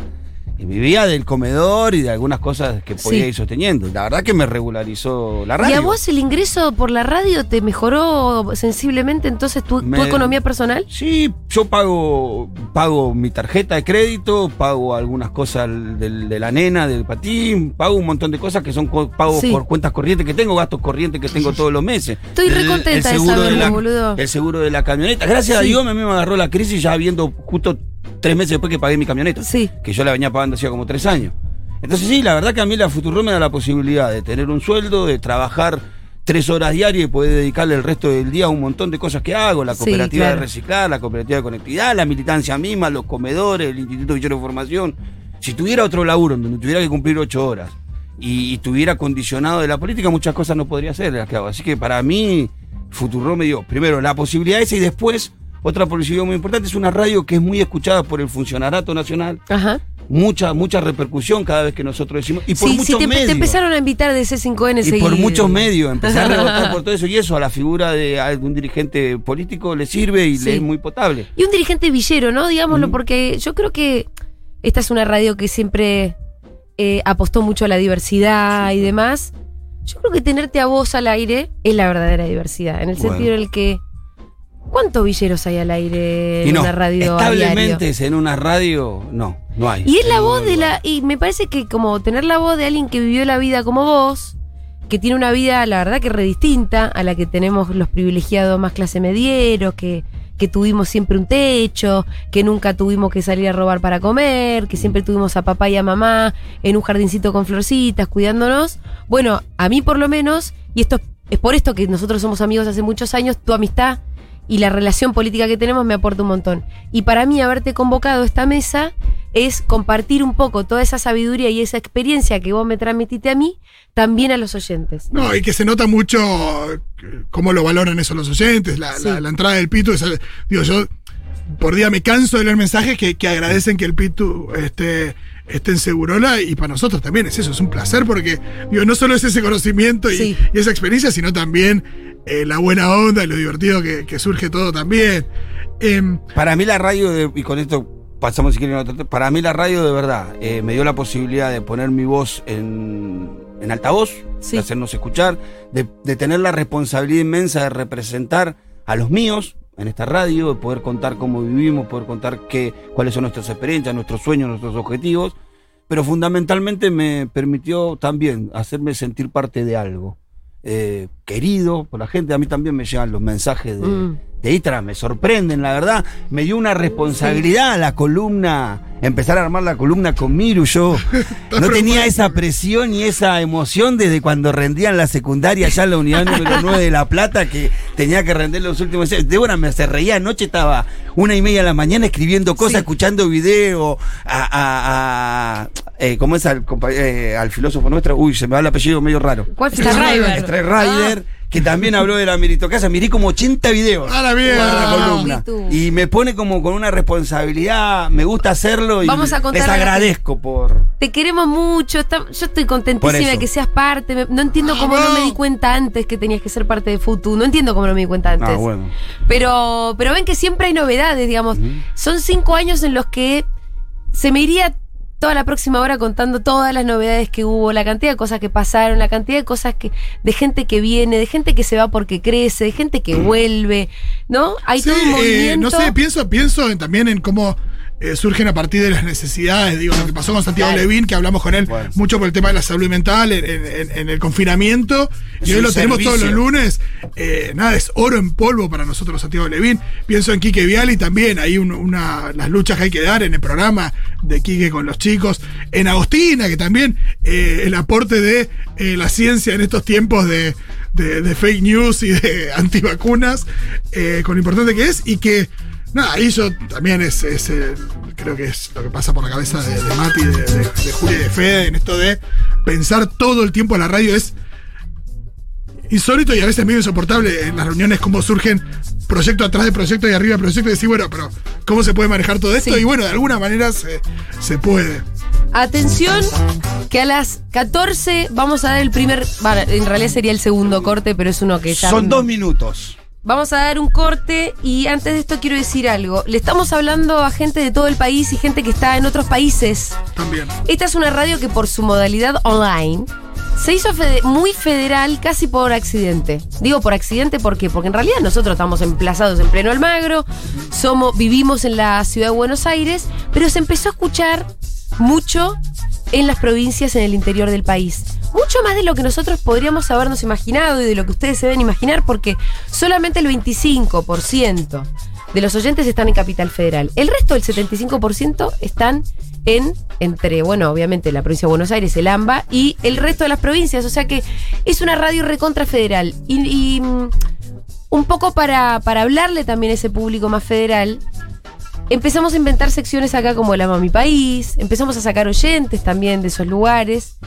Y vivía del comedor y de algunas cosas que podía Sí. ir sosteniendo. La verdad que me regularizó la radio. ¿Y a vos el ingreso por la radio te mejoró sensiblemente entonces tu, tu Me- economía personal? Sí, yo pago pago mi tarjeta de crédito, pago algunas cosas del- de la nena, del patín, pago un montón de cosas que son pagos Sí. por cuentas corrientes que tengo, gastos corrientes que tengo todos los meses. Estoy re contenta de seguro saberlo, la, boludo. El seguro de la camioneta. Gracias a Sí. Dios, a mí me agarró la crisis ya viendo justo tres meses después que pagué mi camioneta. Sí. Que yo la venía pagando hacía como tres años. Entonces sí, la verdad que a mí la Futuro me da la posibilidad de tener un sueldo, de trabajar tres horas diarias y poder dedicarle el resto del día a un montón de cosas que hago, la Sí, cooperativa claro. de reciclar, la cooperativa de conectividad, la militancia misma, los comedores, el Instituto Villero de Formación. Si tuviera otro laburo donde tuviera que cumplir ocho horas y, y estuviera condicionado de la política, muchas cosas no podría hacer las que hago. Así que para mí, Futuro me dio primero la posibilidad esa y después otra posibilidad muy importante es una radio que es muy escuchada por el funcionarato nacional Ajá. mucha, mucha repercusión cada vez que nosotros decimos. Y por Sí, sí, muchos te, te medios. empezaron a invitar de C5N y por muchos medios, empezar a rebotar por todo eso. Y eso a la figura de algún dirigente político le sirve y Sí. le es muy potable. Y un dirigente villero, ¿no? Digámoslo, porque yo creo que esta es una radio que siempre eh, apostó mucho a la diversidad y demás. Yo creo que tenerte a vos al aire es la verdadera diversidad, en el Bueno. sentido en el que. ¿Cuántos villeros hay al aire en no, una radio establemente en una radio, no, no hay. Y es la voz de la. Y me parece que como tener la voz de alguien que vivió la vida como vos, que tiene una vida, la verdad, que re distinta a la que tenemos los privilegiados más clase medieros, que, que tuvimos siempre un techo, que nunca tuvimos que salir a robar para comer, que siempre tuvimos a papá y a mamá en un jardincito con florcitas, cuidándonos. Bueno, a mí por lo menos, y esto es por esto que nosotros somos amigos hace muchos años, tu amistad y la relación política que tenemos me aporta un montón. Y para mí haberte convocado a esta mesa es compartir un poco toda esa sabiduría y esa experiencia que vos me transmitiste a mí, también a los oyentes. No, y que se nota mucho eh, cómo lo valoran eso los oyentes, la, Sí. la- la entrada del Pitu. esa- digo, yo por día me canso de leer mensajes que, que agradecen que el Pitu esté, esté en Segurola y para nosotros también es eso, es un placer porque digo, no solo es ese conocimiento y, Sí. y esa experiencia, sino también eh, la buena onda y lo divertido que, que surge todo también. Em, Para mí la radio, de- y con esto pasamos si quieren para mí la radio de verdad eh, me dio la posibilidad de poner mi voz en, en altavoz, Sí. de hacernos escuchar, de, de tener la responsabilidad inmensa de representar a los míos en esta radio, de poder contar cómo vivimos, poder contar qué, cuáles son nuestras experiencias, nuestros sueños, nuestros objetivos, pero fundamentalmente me permitió también hacerme sentir parte de algo. eh, querido por la gente, a mí también me llegan los mensajes de, Mm. De Instagram, me sorprenden, la verdad. Me dio una responsabilidad la columna, empezar a armar la columna con Miru. Yo no tenía esa presión y esa emoción desde cuando rendía en la secundaria, allá en la unidad número 9 de La Plata, que tenía que render los últimos. Débora me se reía anoche, estaba una y media de la mañana escribiendo cosas, Sí. escuchando video, a, a, a- eh, ¿cómo es al, eh, al filósofo nuestro? Uy, se me va el apellido medio raro. ¿Cuál Rider, que también habló de la meritocracia. Miré como 80 videos. A la mierda. la Ah, columna. Y me pone como con una responsabilidad. Me gusta hacerlo y Vamos a les agradezco por. Te queremos mucho, está- yo estoy contentísima de que seas parte. no entiendo cómo no me di cuenta antes que tenías que ser parte de Futu. No entiendo cómo no me di cuenta antes. Ah, bueno. Pero, pero ven que siempre hay novedades, digamos. Son cinco años en los que se me iría toda la próxima hora contando todas las novedades que hubo, la cantidad de cosas que pasaron, la cantidad de cosas que, de gente que viene, de gente que se va porque crece, de gente que vuelve, ¿no? Hay Sí, todo un eh, movimiento. no sé, pienso, pienso en- también en cómo eh, surgen a partir de las necesidades. Digo, lo que pasó con Santiago Claro. Levín, que hablamos con él Bueno. mucho por el tema de la salud mental en, en- en- en el confinamiento. Es y hoy lo tenemos todos los lunes. Eh, nada, es oro en polvo para nosotros, Santiago Levín. Pienso en Quique Viali también. Hay un- una, las luchas que hay que dar en el programa de Quique con los chicos. En Agostina, que también eh, el aporte de eh, la ciencia en estos tiempos de, de- de fake news y de antivacunas, con lo importante que es. Y que Nada, y eso también es, es, eh, creo que es lo que pasa por la cabeza de, de Mati, de, de, de Julia y de Fede, en esto de pensar todo el tiempo a la radio es insólito y a veces medio insoportable en las reuniones cómo surgen proyecto atrás de proyecto y arriba de proyecto y decir, bueno, pero ¿cómo se puede manejar todo esto? Sí. Y bueno, de alguna manera se, se puede. Atención, que a las 14 vamos a dar el primer. bueno, en realidad sería el segundo corte, pero es uno que ya. Son dos minutos. Vamos a dar un corte y antes de esto quiero decir algo. Le estamos hablando a gente de todo el país y gente que está en otros países. También. Esta es una radio que por su modalidad online se hizo fede- muy federal casi por accidente. Digo por accidente ¿por qué? porque en realidad nosotros estamos emplazados en pleno Almagro, somos, vivimos en la ciudad de Buenos Aires, pero se empezó a escuchar mucho en las provincias en el interior del país. Mucho más de lo que nosotros podríamos habernos imaginado y de lo que ustedes se deben imaginar, porque solamente el 25% de los oyentes están en Capital Federal. El resto del 75% están en, entre, bueno, obviamente la provincia de Buenos Aires, el AMBA, y el resto de las provincias. O sea que es una radio recontra federal. Y, y, mm, un poco para, para hablarle también a ese público más federal, empezamos a inventar secciones acá como La Mami País, empezamos a sacar oyentes también de esos lugares.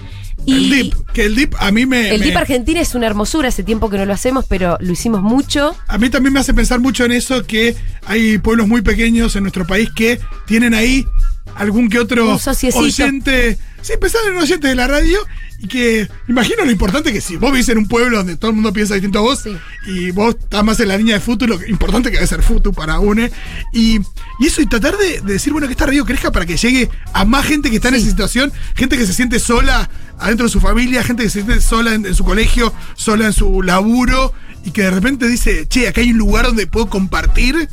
Y el DIP, que el DIP a mí me... el me- DIP Argentina es una hermosura, hace tiempo que no lo hacemos, pero lo hicimos mucho. A mí también me hace pensar mucho en eso que hay pueblos muy pequeños en nuestro país que tienen ahí algún que otro oyente. Sí, pensar en un oyente de la radio y que imagino lo importante que si vos vivís en un pueblo donde todo el mundo piensa distinto a vos Sí. y vos estás más en la línea de fútbol, lo importante que debe ser fútbol para UNE. Y, y eso, y tratar de, de decir, bueno, que esta radio crezca para que llegue a más gente que está en esa situación, gente que se siente sola adentro de su familia, gente que se siente sola en, en su colegio, sola en su laburo, y que de repente dice, che, acá hay un lugar donde puedo compartir.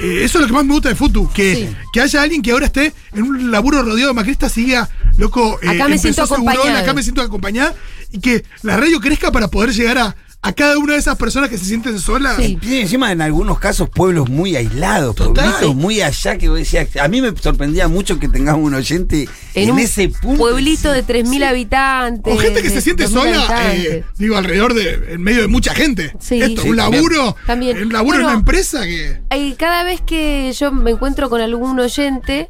Eh, eso es lo que más me gusta de Futu, que, Sí. que haya alguien que ahora esté en un laburo rodeado de macristas y diga, loco, eh, Acá me siento Segurón, acompañado. acá me siento acompañada, y que la radio crezca para poder llegar a, a cada una de esas personas que se sienten solas. Sí. Tiene encima en algunos casos pueblos muy aislados, Total. pueblitos muy allá que vos decías, a mí me sorprendía mucho que tengamos un oyente en, En un ese punto. pueblito de 3.000 habitantes. O gente que se siente 2.000 sola, eh, digo, alrededor de, en medio de mucha gente. Sí. Esto, Sí, un laburo, también. un laburo en una empresa que. Y cada vez que yo me encuentro con algún oyente,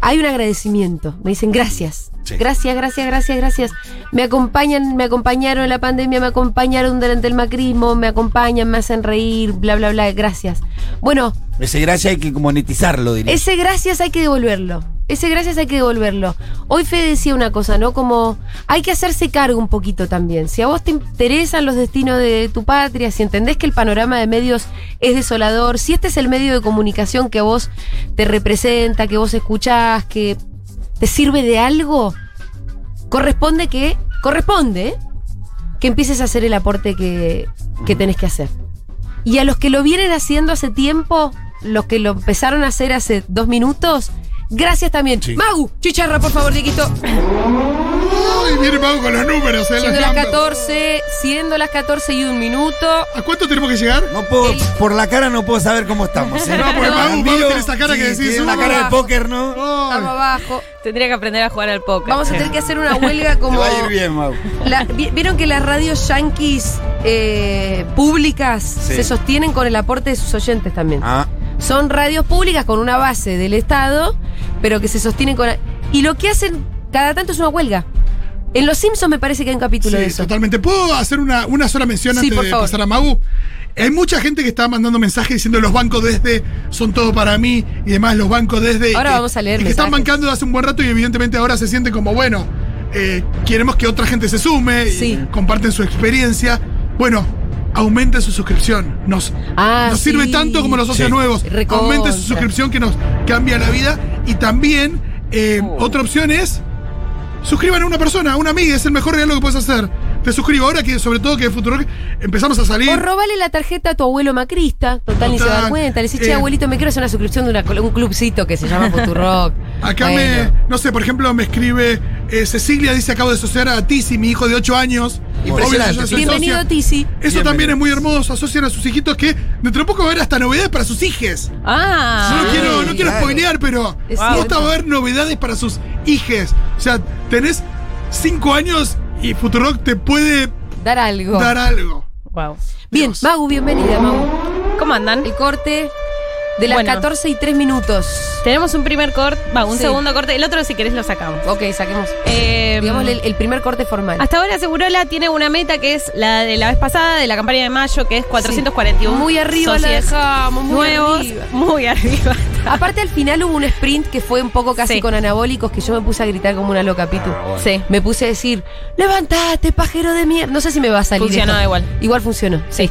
hay un agradecimiento. Me dicen gracias. Sí. Gracias, gracias, gracias, gracias. Me acompañan, me acompañaron en la pandemia, me acompañaron durante el macrismo, me acompañan, me hacen reír, bla, bla, bla. Gracias. Bueno, Ese gracia hay que monetizarlo, diría. ese gracias hay que devolverlo. Ese gracias hay que devolverlo. Hoy Fede decía una cosa, ¿no? Como hay que hacerse cargo un poquito también. Si a vos te interesan los destinos de tu patria, si entendés que el panorama de medios es desolador, si este es el medio de comunicación que a vos te representa, que vos escuchás, que te sirve de algo, corresponde que, corresponde, que empieces a hacer el aporte que, que tenés que hacer. Y a los que lo vienen haciendo hace tiempo, los que lo empezaron a hacer hace dos minutos, gracias también. Sí. Magu, chicharra, por favor, Dieguito. Ay, viene Pau con los números, eh, Siendo los las numbers. 14, siendo las 14 y un minuto. ¿A cuánto tenemos que llegar? No puedo, El- por la cara no puedo saber cómo estamos. ¿eh? No, porque Mau- Mau Miro- tiene esa cara que decís, tiene una "Uh". cara de póker, ¿no? Ay. Estamos abajo. Tendría que aprender a jugar al póker. Vamos a tener que hacer una huelga Te como. va a ir bien, Mau. La- Vieron que las radios yanquis eh, públicas Sí. se sostienen con el aporte de sus oyentes también. Ah, Son radios públicas con una base del Estado, pero que se sostienen con. Y lo que hacen cada tanto es una huelga. En Los Simpsons me parece que hay un capítulo Sí, de eso. totalmente. ¿Puedo hacer una, una sola mención Sí, antes de favor. pasar a Magu? Hay mucha gente que está mandando mensajes diciendo los bancos desde son todo para mí y demás, los bancos desde. y Ahora que- vamos a leer y que están bancando de hace un buen rato y evidentemente ahora se sienten como, bueno, eh, queremos que otra gente se sume y Sí. comparten su experiencia. Bueno, aumente su suscripción. Nos, Ah, nos sirve sí. tanto como los socios Sí. nuevos. Recontra. Aumente su suscripción que nos cambia la vida. Y también, eh, Oh. otra opción es suscriban a una persona, a una amiga, es el mejor regalo que puedes hacer. Te suscribo ahora que, sobre todo, que de Futuro empezamos a salir. O robale la tarjeta a tu abuelo macrista. Total, ni se da cuenta. Le decís, che, Eh. abuelito, me quiero hacer una suscripción de una, un clubcito que se llama Futurock. Acá Bueno. me, no sé, por ejemplo, me escribe eh, Cecilia, dice, acabo de asociar a Tizi, mi hijo de 8 años. Impresionante. Obvio, yo Bienvenido. Tizi. Eso Bienvenido. también es muy hermoso, asocian a sus hijitos que dentro de poco va a haber hasta novedades para sus hijes. Ah. No, Sí, quiero, no quiero spoilear, pero cierto. va a haber novedades para sus hijes. O sea, tenés 5 años y Futurock te puede Dar algo. dar algo. Wow. Bien, Dios. Magu, bienvenida, Magu. ¿Cómo andan? El corte de las Bueno. 14 y 3 minutos. Tenemos un primer corte, va, un Sí. segundo corte. El otro, si querés, lo sacamos. Ok, saquemos. Eh, Digamos el, el primer corte formal. Hasta ahora Segurola tiene una meta que es la de la vez pasada, de la campaña de mayo, que es 441. Muy arriba la dejamos, muy nuevos, arriba. muy arriba. Aparte, al final hubo un sprint que fue un poco casi Sí. con anabólicos que yo me puse a gritar como una loca, Pitu. Sí. Me puse a decir, levantate, pajero de mierda. No sé si me va a salir. Funcionó esto. igual. Igual funcionó. Sí.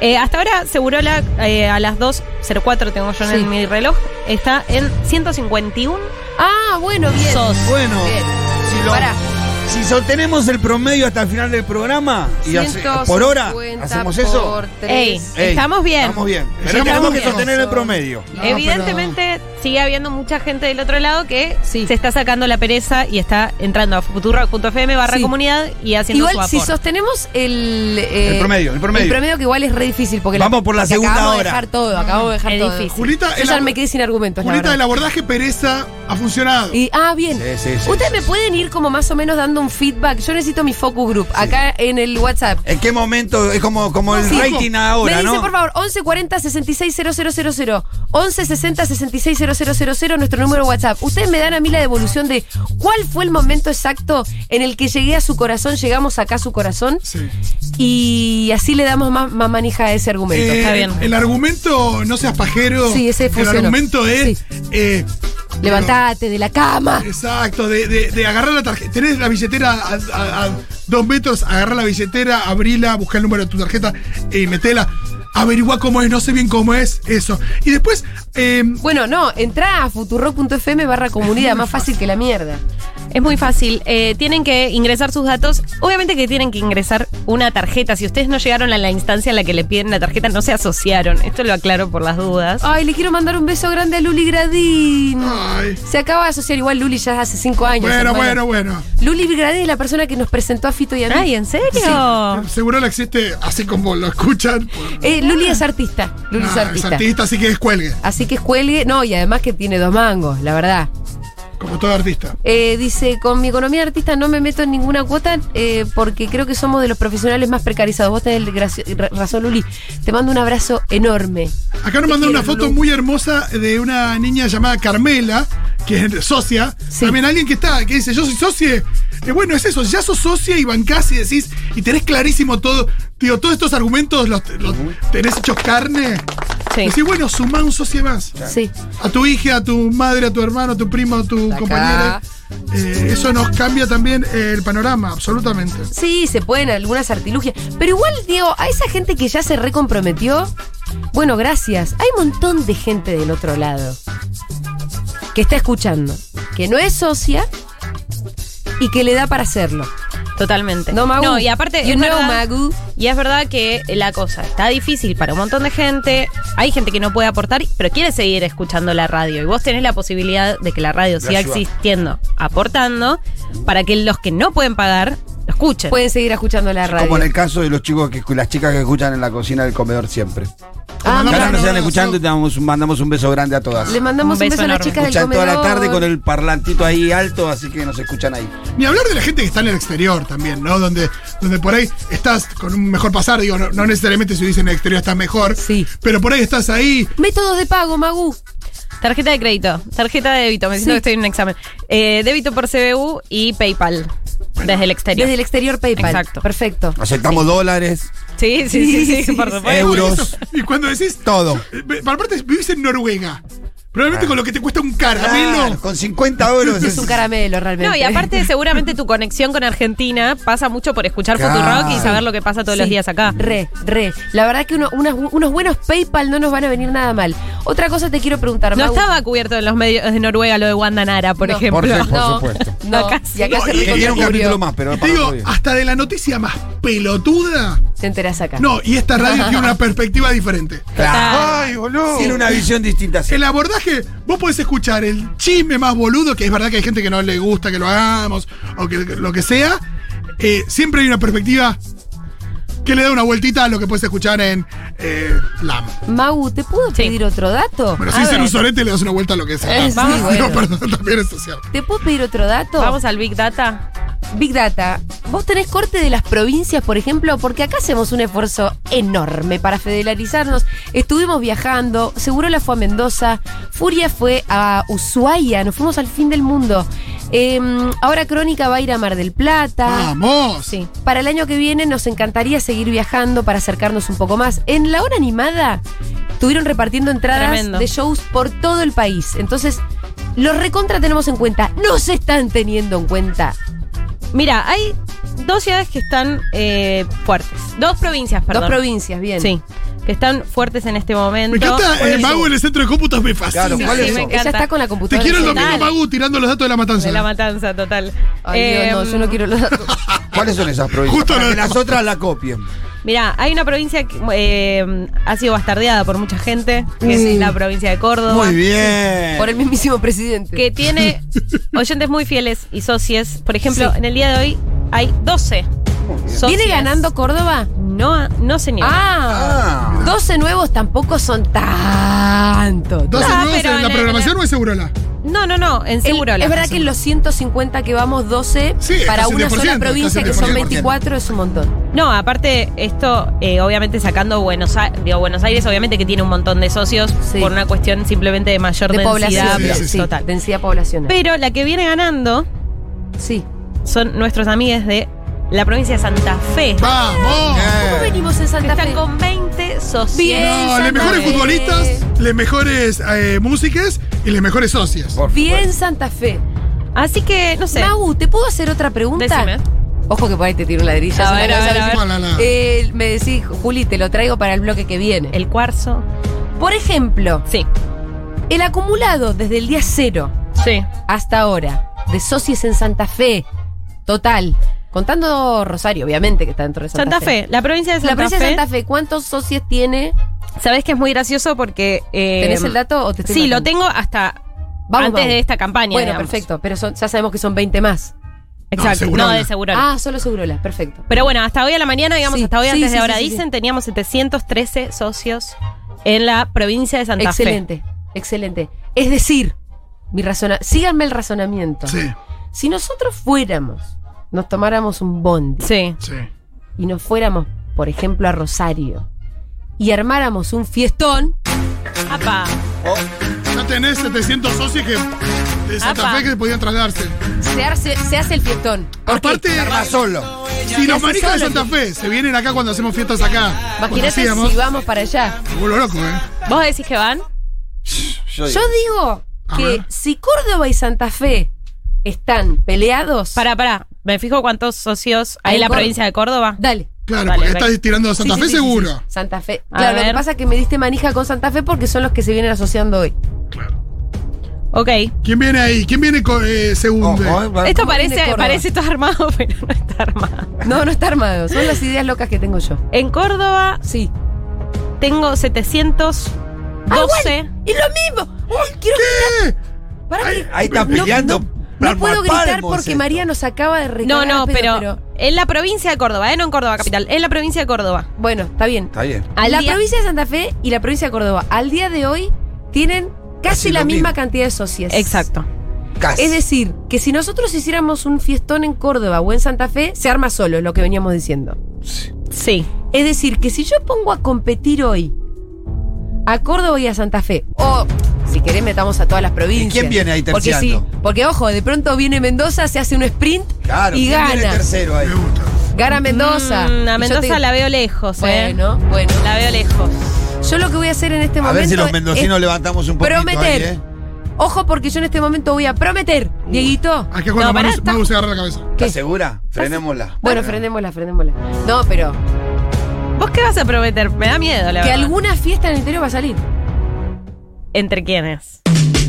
Eh, hasta ahora, Segurola, eh, a las 2.04 tengo yo en Sí. mi reloj, está en 151. Ah, bueno, bien. Sos. bueno, Bien. si, lo- Pará. Si sostenemos el promedio hasta el final del programa y hace- por hora 150 hacemos eso. por tres. Ey, Ey, estamos bien. Estamos bien. Pero tenemos que bien. sostener el promedio. No, Evidentemente sigue habiendo mucha gente del otro lado que Sí. se está sacando la pereza y está entrando a futurock.fm barra Sí. comunidad y haciendo Igual, su si aporte. sostenemos el, eh, El promedio, el promedio. que igual es re difícil porque Vamos por la segunda acabamos hora. de dejar todo, acabamos de dejar Es todo. difícil. Julita, Yo el, ya me quedé sin argumentos. Julita, el abordaje pereza ha funcionado. Y, ah, bien. Sí, sí, sí, Ustedes sí, me pueden ir como más o menos dando un feedback. Yo necesito mi focus group acá en el WhatsApp. ¿En qué momento? Es como, como el Sí. rating ahora, me dice, ¿no? por favor, 1140 660000. 1160 660000, nuestro número de WhatsApp. Ustedes me dan a mí la devolución de cuál fue el momento exacto en el que llegué a su corazón, llegamos acá a su corazón, Sí. y así le damos más, más manija a ese argumento. Eh, está bien. El argumento, no seas pajero. Sí, ese El funcionó. argumento es. Sí. eh, Levantate de la cama. Exacto, de, de- de agarrar la tarjeta. Tenés la billetera a, a- a dos metros, agarrar la billetera, abrila, buscar el número de tu tarjeta y metela. Averigua cómo es, no sé bien cómo es, eso. Y después, eh, Bueno, no, entra a futurock.fm barra comunidad, más fácil que la mierda. Es muy fácil. Eh, tienen que ingresar sus datos. Obviamente que tienen que ingresar una tarjeta. Si ustedes no llegaron a la instancia en la que le piden la tarjeta, no se asociaron. Esto lo aclaro por las dudas. Ay, le quiero mandar un beso grande a Luli Gradín. ay, Se acaba de asociar igual Luli ya hace cinco años. bueno, hermano. bueno, bueno. Luli Gradín es la persona que nos presentó a Fito y a mí. Ay, ¿en serio? Seguro la existe así como lo escuchan. Eh, Luli es artista. Luli es Ah, artista. es artista, así que descuelgue, Así que cuelgue. No, y además que tiene dos mangos, la verdad. Como todo artista. Eh, dice, con mi economía de artista no me meto en ninguna cuota eh, porque creo que somos de los profesionales más precarizados. Vos tenés razón, Luli. Te mando un abrazo enorme. Acá nos mandó una foto muy hermosa de una niña llamada Carmela, que es socia. Sí. También alguien que está, que dice, yo soy socia. Eh, bueno, es eso, ya sos socia y bancás y decís, y tenés clarísimo todo, digo, todos estos argumentos los, los tenés hechos carne. Sí. Decís, bueno, sumá un socio más. Sí. A tu hija, a tu madre, a tu hermano, a tu primo, a tu Acá. compañera. Eh, eso nos cambia también el panorama, absolutamente. Sí, se pueden algunas artilugias. Pero igual, Diego, a esa gente que ya se recomprometió, bueno, gracias. Hay un montón de gente del otro lado que está escuchando, que no es socia y que le da para hacerlo. Totalmente. No, Magu. y aparte, You es know, verdad- Magu. Y es verdad que la cosa está difícil para un montón de gente. Hay gente que no puede aportar, pero quiere seguir escuchando la radio. Y vos tenés la posibilidad de que la radio siga existiendo, aportando, para que los que no pueden pagar lo escuchen. Pueden seguir escuchando la radio. Como en el caso de los chicos que las chicas que escuchan en la cocina del comedor siempre. Ah, mira, nos están escuchando y te damos mandamos un beso grande a todas. Le mandamos Un un beso a las chicas del Escuchan toda comedor. la tarde con el parlantito ahí alto, así que nos escuchan ahí. Ni hablar de la gente que está en el exterior también, ¿no? Donde, donde por ahí estás con un mejor pasar, digo, no, no necesariamente si dicen en el exterior está mejor, Sí. pero por ahí estás ahí. Métodos de pago, Magu. Tarjeta de crédito, tarjeta de débito, me siento Sí. que estoy en un examen. Eh, débito por CBU y PayPal. Desde el exterior. Desde el exterior PayPal. Exacto. Perfecto. Aceptamos dólares, Sí, sí, sí, sí, por supuesto. euros. Y cuando decís, todo. eh, para aparte, vivís en Noruega. Probablemente con lo que te cuesta un caramelo. Claro, con 50 euros. Es un caramelo, realmente. No, y aparte seguramente tu conexión con Argentina pasa mucho por escuchar Claro. Futurock y saber lo que pasa todos los Sí, días acá. Re, re. La verdad que uno- unas- unos buenos PayPal no nos van a venir nada mal. Otra cosa te quiero preguntar, No Mau. estaba cubierto en los medios de Noruega lo de Wanda Nara, por No. ejemplo. Por ser- por no, supuesto. No, Acá y acá sí. se y- Que un capítulo más, pero Y te digo, hasta de la noticia más pelotuda. Te enterás acá. No, y esta radio tiene una perspectiva diferente. Claro. Ay, boludo. Tiene una visión distinta. sí. El abordaje, vos podés escuchar el chisme más boludo, que es verdad que hay gente que no le gusta que lo hagamos, o que lo que sea. eh, siempre hay una perspectiva que le da una vueltita a lo que puedes escuchar en eh, LAM. Mau, ¿te puedo Sí. pedir otro dato? Bueno, ser ver, un sorete le das una vuelta a lo que sea. Eh, sí, Vamos, bueno. no, perdón, también es social. ¿Te puedo pedir otro dato? Vamos al Big Data. Big Data. ¿Vos tenés corte de las provincias, por ejemplo? Porque acá hacemos un esfuerzo enorme para federalizarnos. Estuvimos viajando, seguro la fue a Mendoza, Furia fue a Ushuaia, nos fuimos al fin del mundo. Em, ahora Crónica va a ir a Mar del Plata. Vamos. Sí. Para el año que viene nos encantaría seguir viajando para acercarnos un poco más. En la hora animada estuvieron repartiendo entradas Tremendo. de shows por todo el país. Entonces, los recontra tenemos en cuenta. No se están teniendo en cuenta. Mira, hay dos ciudades que están eh, fuertes. Dos provincias, perdón. Dos provincias, bien. Sí, que están fuertes en este momento. Me encanta ¿Cuál el es? mago en el centro de cómputos, me fascina. Claro, ¿cuál Sí, es me eso? Ella está con la Te computadora. quiero el domingo, Magu, tirando los datos de la matanza. De la matanza, total. Ay, Dios, no, Em, yo no quiero los datos. ¿Cuáles son esas provincias? Justo Para que las otras la copien. Mira, hay una provincia que eh, ha sido bastardeada por mucha gente, que es Mm. la provincia de Córdoba. Muy bien. Por el mismísimo presidente. Que tiene oyentes muy fieles y socios. Por ejemplo, Sí. en el día de hoy hay 12 socias. ¿Viene ganando Córdoba? No, no señor. Ah, Ah. 12 nuevos tampoco son tanto. ¿Dos Ah, nuevos pero en la en el- programación o es Segurola? No, no, no, en El- seguro. es verdad que en los 150 que vamos 12, Sí, es para una 10%, sola provincia que son 10%. 24 es un montón. No, aparte, esto, eh, obviamente sacando Buenos, A- digo, Buenos Aires, obviamente que tiene un montón de socios Sí. por una cuestión simplemente de mayor De densidad población, sí, sí, sí, total. densidad poblacional. Pero la que viene ganando sí. Son nuestros amigos de la provincia de Santa Fe. ¡Vamos! ¿Cómo venimos en Santa Fe? con 20 socios. Bien. No, los mejores Fe. futbolistas, los mejores eh, músicas y los mejores socios. Bien. Santa Fe. Así que, no sé. Mau, ¿te puedo hacer otra pregunta? Decime. Ojo que por ahí te tiro un ladrillo. A ver, me a ver. Eh, me decís, Juli, te lo traigo para el bloque que viene. El cuarzo. Por ejemplo, Sí, el acumulado desde el día cero sí. hasta ahora de socios en Santa Fe, total, contando Rosario, obviamente, que está dentro de Santa, Santa Fe. La provincia de La Santa provincia Fe. de Santa Fe, ¿cuántos socios tiene? Sabes que es muy gracioso porque. eh, ¿Tenés el dato o te estoy Sí, lo tengo hasta Vamos, antes vamos. de esta campaña. Bueno, digamos. perfecto, pero son- ya sabemos que son 20 más. Exacto. No, de Segurola. Ah, solo Segurola, perfecto. Pero bueno, hasta hoy a la mañana, digamos, Sí, hasta hoy sí, antes sí, de ahora sí, sí, dicen, teníamos 713 socios en la provincia de Santa excelente, excelente. Es decir, mi razona síganme el razonamiento. Sí, Si nosotros fuéramos, nos tomáramos un bondi. Sí. sí. y nos fuéramos, por ejemplo, a Rosario y armáramos un fiestón, Apa. Ya tenés 700 socios que, de Santa Apa. Fe que podían trasladarse. se hace, se hace el fiestón. ¿Por qué? Aparte, Arma solo. si los manijas de. Santa Fe se vienen acá cuando hacemos fiestas acá, cuando Imagínate hacíamos, si vamos para allá. me vuelvo loco, ¿eh? ¿Vos decís que van? Yo Yo digo A que ver. si Córdoba y Santa Fe están peleados. Pará, pará. Me fijo cuántos socios hay en la Córdoba. provincia de Córdoba. Dale. Claro, Vale, porque estás tirando a Santa Sí, Fe sí, sí, sí, seguro. sí. Santa Fe. A Claro, lo que pasa es que me diste manija con Santa Fe porque son los que se vienen asociando hoy. Claro. Ok. ¿Quién viene ahí? ¿Quién viene con eh, segundo? Ojo, eh, Esto ¿Cómo viene parece, parece todo armado, pero no está armado. No, no está armado. Son las ideas locas que tengo yo. En Córdoba Sí. tengo 712. Y lo mismo. Uy, quiero ¿Qué? Pará Ahí- ahí está peleando No, no palmo puedo gritar palmo porque. María nos acaba de No, recagar no, pedo, pero, en la provincia de Córdoba, ¿eh? No en Córdoba capital, en la provincia de Córdoba. Bueno, está bien. Está bien. La día- provincia de Santa Fe y la provincia de Córdoba, al día de hoy, tienen casi, Casi la misma mismo. cantidad de socios. Exacto. Casi. Es decir, que si nosotros hiciéramos un fiestón en Córdoba o en Santa Fe, se arma solo, es lo que veníamos diciendo. Sí. Es decir, que si yo pongo a competir hoy a Córdoba y a Santa Fe, o si querés metamos a todas las provincias. quién viene ahí Porque sí, terciando? porque ojo, de pronto viene Mendoza, se hace un sprint Claro, y ¿quién viene gana. tercero ahí? Me gusta. Gana Mendoza. Mm, Y a Mendoza te- la veo lejos, ¿eh? Bueno, bueno. La veo lejos. Yo lo que voy a hacer en este A momento. ver si los mendocinos levantamos un poquito prometer. ahí, ¿eh? Ojo, porque yo en este momento voy a prometer, Dieguito. Hay que jugar No, se agarra la cabeza. ¿Qué? ¿Estás segura? Frenémosla. Bueno, frenémosla, frenémosla. No, pero ¿Vos qué vas a prometer? Me da miedo, la que verdad. alguna fiesta en el interior va a salir. ¿Entre quiénes?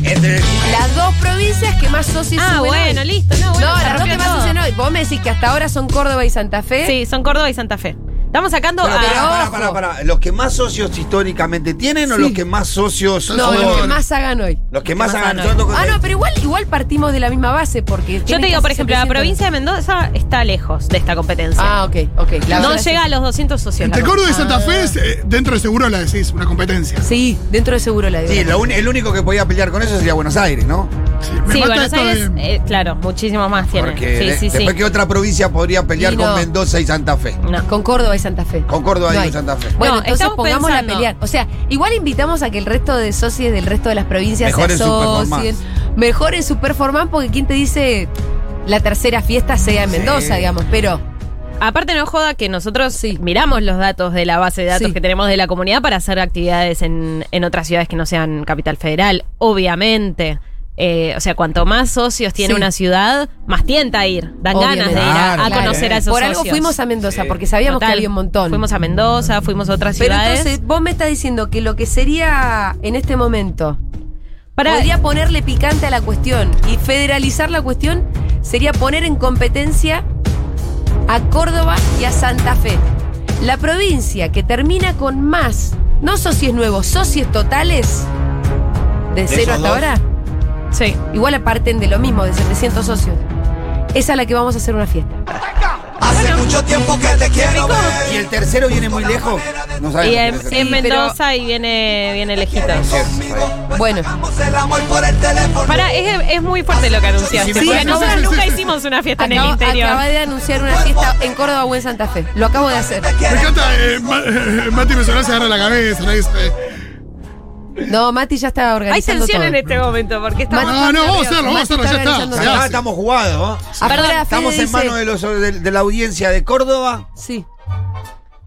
Entre Las dos provincias que más socios Ah, suben bueno, hoy. listo. No, bueno, no, las dos que más todo. socios hoy. Vos me decís que hasta ahora son Córdoba y Santa Fe. Sí, son Córdoba y Santa Fe. Estamos sacando Pero, a- pará, pará, ojo. pará, pará. ¿Los que más socios históricamente tienen o los que más socios No, son? los que más hagan hoy. Los que más más hagan. tengo- Ah, no, pero igual, igual partimos de la misma base porque. Yo te digo, por ejemplo, la 700. provincia de Mendoza está lejos de esta competencia. Ah, ok, ok. La no llega a los 200 socios. Entre Córdoba y. Santa Fe, Ah. es, eh, dentro de seguro la decís, una competencia. Sí, dentro de seguro la digo. Sí, lo un- el único que podía pelear con eso sería Buenos Aires, ¿no? Sí, Sí, Buenos Aires, de- eh, claro, muchísimo más tiene. Porque sí, de- sí, sí. después que otra provincia podría pelear con. Mendoza y Santa Fe. No. Con Córdoba y Santa Fe. Con Córdoba No y. Santa Fe. Bueno, No, entonces estamos pongámosla a pensando- pelear. O sea, igual invitamos a que el resto de socios del resto de las provincias Mejoren se asocien. Mejoren su performance porque quién te dice la tercera fiesta sea en Sí. Mendoza, digamos. Pero Aparte no joda que nosotros Sí. miramos los datos de la base de datos Sí. que tenemos de la comunidad para hacer actividades en, en otras ciudades que no sean capital federal, obviamente. Eh, o sea, cuanto más socios tiene Sí. una ciudad, más tienta a ir. Dan Obviamente. ganas de ir a, a Claro, conocer claro. a esos por algo fuimos a Mendoza, Sí. porque sabíamos Total. que había un montón. Fuimos a Mendoza, fuimos a otras Pero ciudades. entonces, vos me estás diciendo que lo que sería en este momento para, podría ponerle picante a la cuestión y federalizar la cuestión sería poner en competencia a Córdoba y a Santa Fe. La provincia que termina con más, no socios nuevos, socios totales de cero hasta dos? ahora, sí. igual parten de lo mismo, de 700 socios. Esa es la que vamos a hacer una fiesta. Hace mucho tiempo que te quiero ver. ¿Y el tercero viene muy lejos? No sabemos. Y en, pero- Mendoza y viene, viene lejito. Bueno. Para, es, es muy fuerte lo que anunciaste. Sí, nosotros sí, nunca hicimos una fiesta en el acabo, interior. acabé de anunciar una fiesta en Córdoba o en Santa Fe. Lo acabo de hacer. Me encanta, eh, Ma- Mati Mesolá se agarra la cabeza, ¿no? No, Mati ya está Hay organizando tensión todo. en este momento porque estamos. No, no, vamos a hacerlo, vamos a hacerlo, ya Está estamos jugados. ¿no? Estamos en manos de, los, de, de la audiencia de Córdoba. Sí.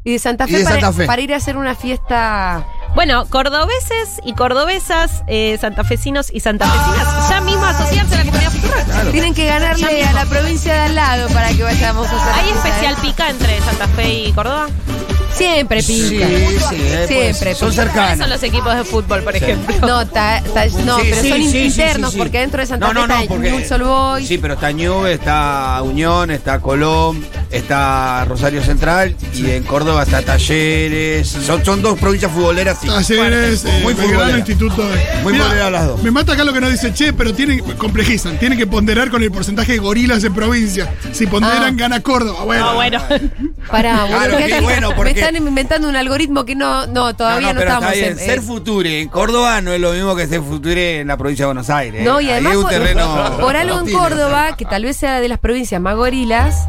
Y de Santa Fe, de para, Santa Fe. para ir a hacer una fiesta. Bueno, cordobeses y cordobesas, eh, santafesinos y santafesinas, ya mismo asociarse a la comunidad futura. Tienen que ganarle a la provincia de al lado para que vayamos a hacer. ¿Hay especial ¿eh? pica entre Santa Fe y Córdoba? Siempre pica. eh, Siempre. pues, son ¿Cuáles son cercanas. los equipos de fútbol, por ejemplo? No, ta- ta- no Sí, pero sí, son sí, sí, internos, sí, sí. porque dentro de Santa No, no, Fe no, está porque. Newell's Old Boys. Sí, pero está Ñuble, está Unión, está Colón, está Rosario Central y en Córdoba está Talleres. Son, son dos provincias futboleras. sí, Talleres, eh, muy Belgrano, futboleras. Instituto de. Muy Mirá, futboleras las dos. Me mata acá lo que nos dice, che, pero tienen, complejizan, tienen que ponderar con el porcentaje de gorilas en provincia. Si ponderan, Ah. gana Córdoba. Bueno, No, bueno. Pará, boludo, Claro, qué bueno, me porque- están inventando un algoritmo que no, no, todavía no, pero estamos está bien. en. Ser eh, future en Córdoba no es lo mismo que ser future en la provincia de Buenos Aires. No, y Ahí además es un por, terreno por algo en. Córdoba, que tal vez sea de las provincias más gorilas,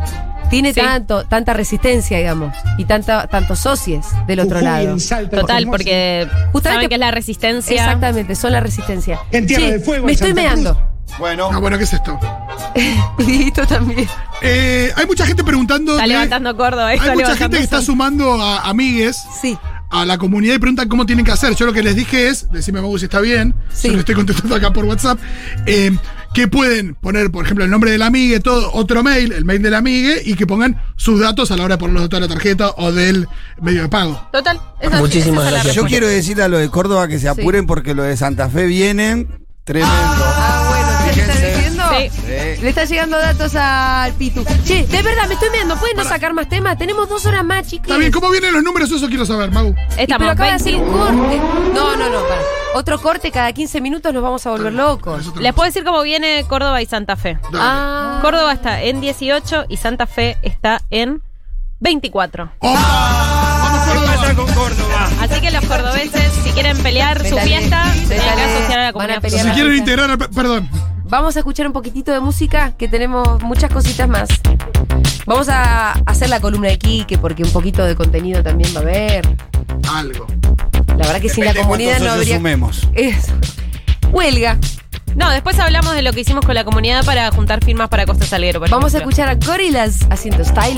tiene Sí. tanto, tanta resistencia, digamos, y tanta, tantos socios del otro lado. Total, porque Justamente- saben que es la resistencia. Exactamente, son la resistencia. En Tierra del Fuego, me estoy meando. Bueno, Ah, bueno, ¿qué es esto? Y Dieguito también. Eh, hay mucha gente preguntando. Está levantando Córdoba. hay mucha gente que está sumando a amigues Sí. a la comunidad y preguntan cómo tienen que hacer. Yo lo que les dije es, decime Magu si está bien, Sí. yo lo estoy contestando acá por WhatsApp, eh, que pueden poner, por ejemplo, el nombre del amigue, todo, otro mail, el mail del amigue, y que pongan sus datos a la hora de poner los datos de la tarjeta o del medio de pago. Total. esa- Muchísimas esa es la gracias. yo quiero decirle a lo de Córdoba que se apuren porque lo de Santa Fe vienen tremendo. Ah, Sí. Sí. Le está llegando datos al Pitu. Che, de verdad, me estoy meando. ¿Pueden no sacar más temas? Tenemos dos horas más, chicos. Está bien, ¿cómo vienen los números? Eso quiero saber, Magu. pero Estamos acaba de hacer 20. un corte. No, no, no, para. Otro corte cada 15 minutos nos vamos a volver locos. Les puedo decir cómo viene Córdoba y Santa Fe. Dale. Ah. Córdoba está en 18 y Santa Fe está en 24. ¡Opa! Vamos, ¿Qué Córdoba. pasa con Córdoba? Así que los cordobeses, si quieren pelear su fiesta, tienen que asociar a la comunidad. pelear. Si quieren integrar al... Perdón. Vamos a escuchar un poquitito de música, que tenemos muchas cositas más. Vamos a hacer la columna de Quique, porque un poquito de contenido también va a haber. Algo. La verdad que sin la Depende comunidad no habría. sumemos. Eso. Huelga. No, después hablamos de lo que hicimos con la comunidad para juntar firmas para Costa Salguero. por Vamos a escuchar a Gorillaz haciendo style.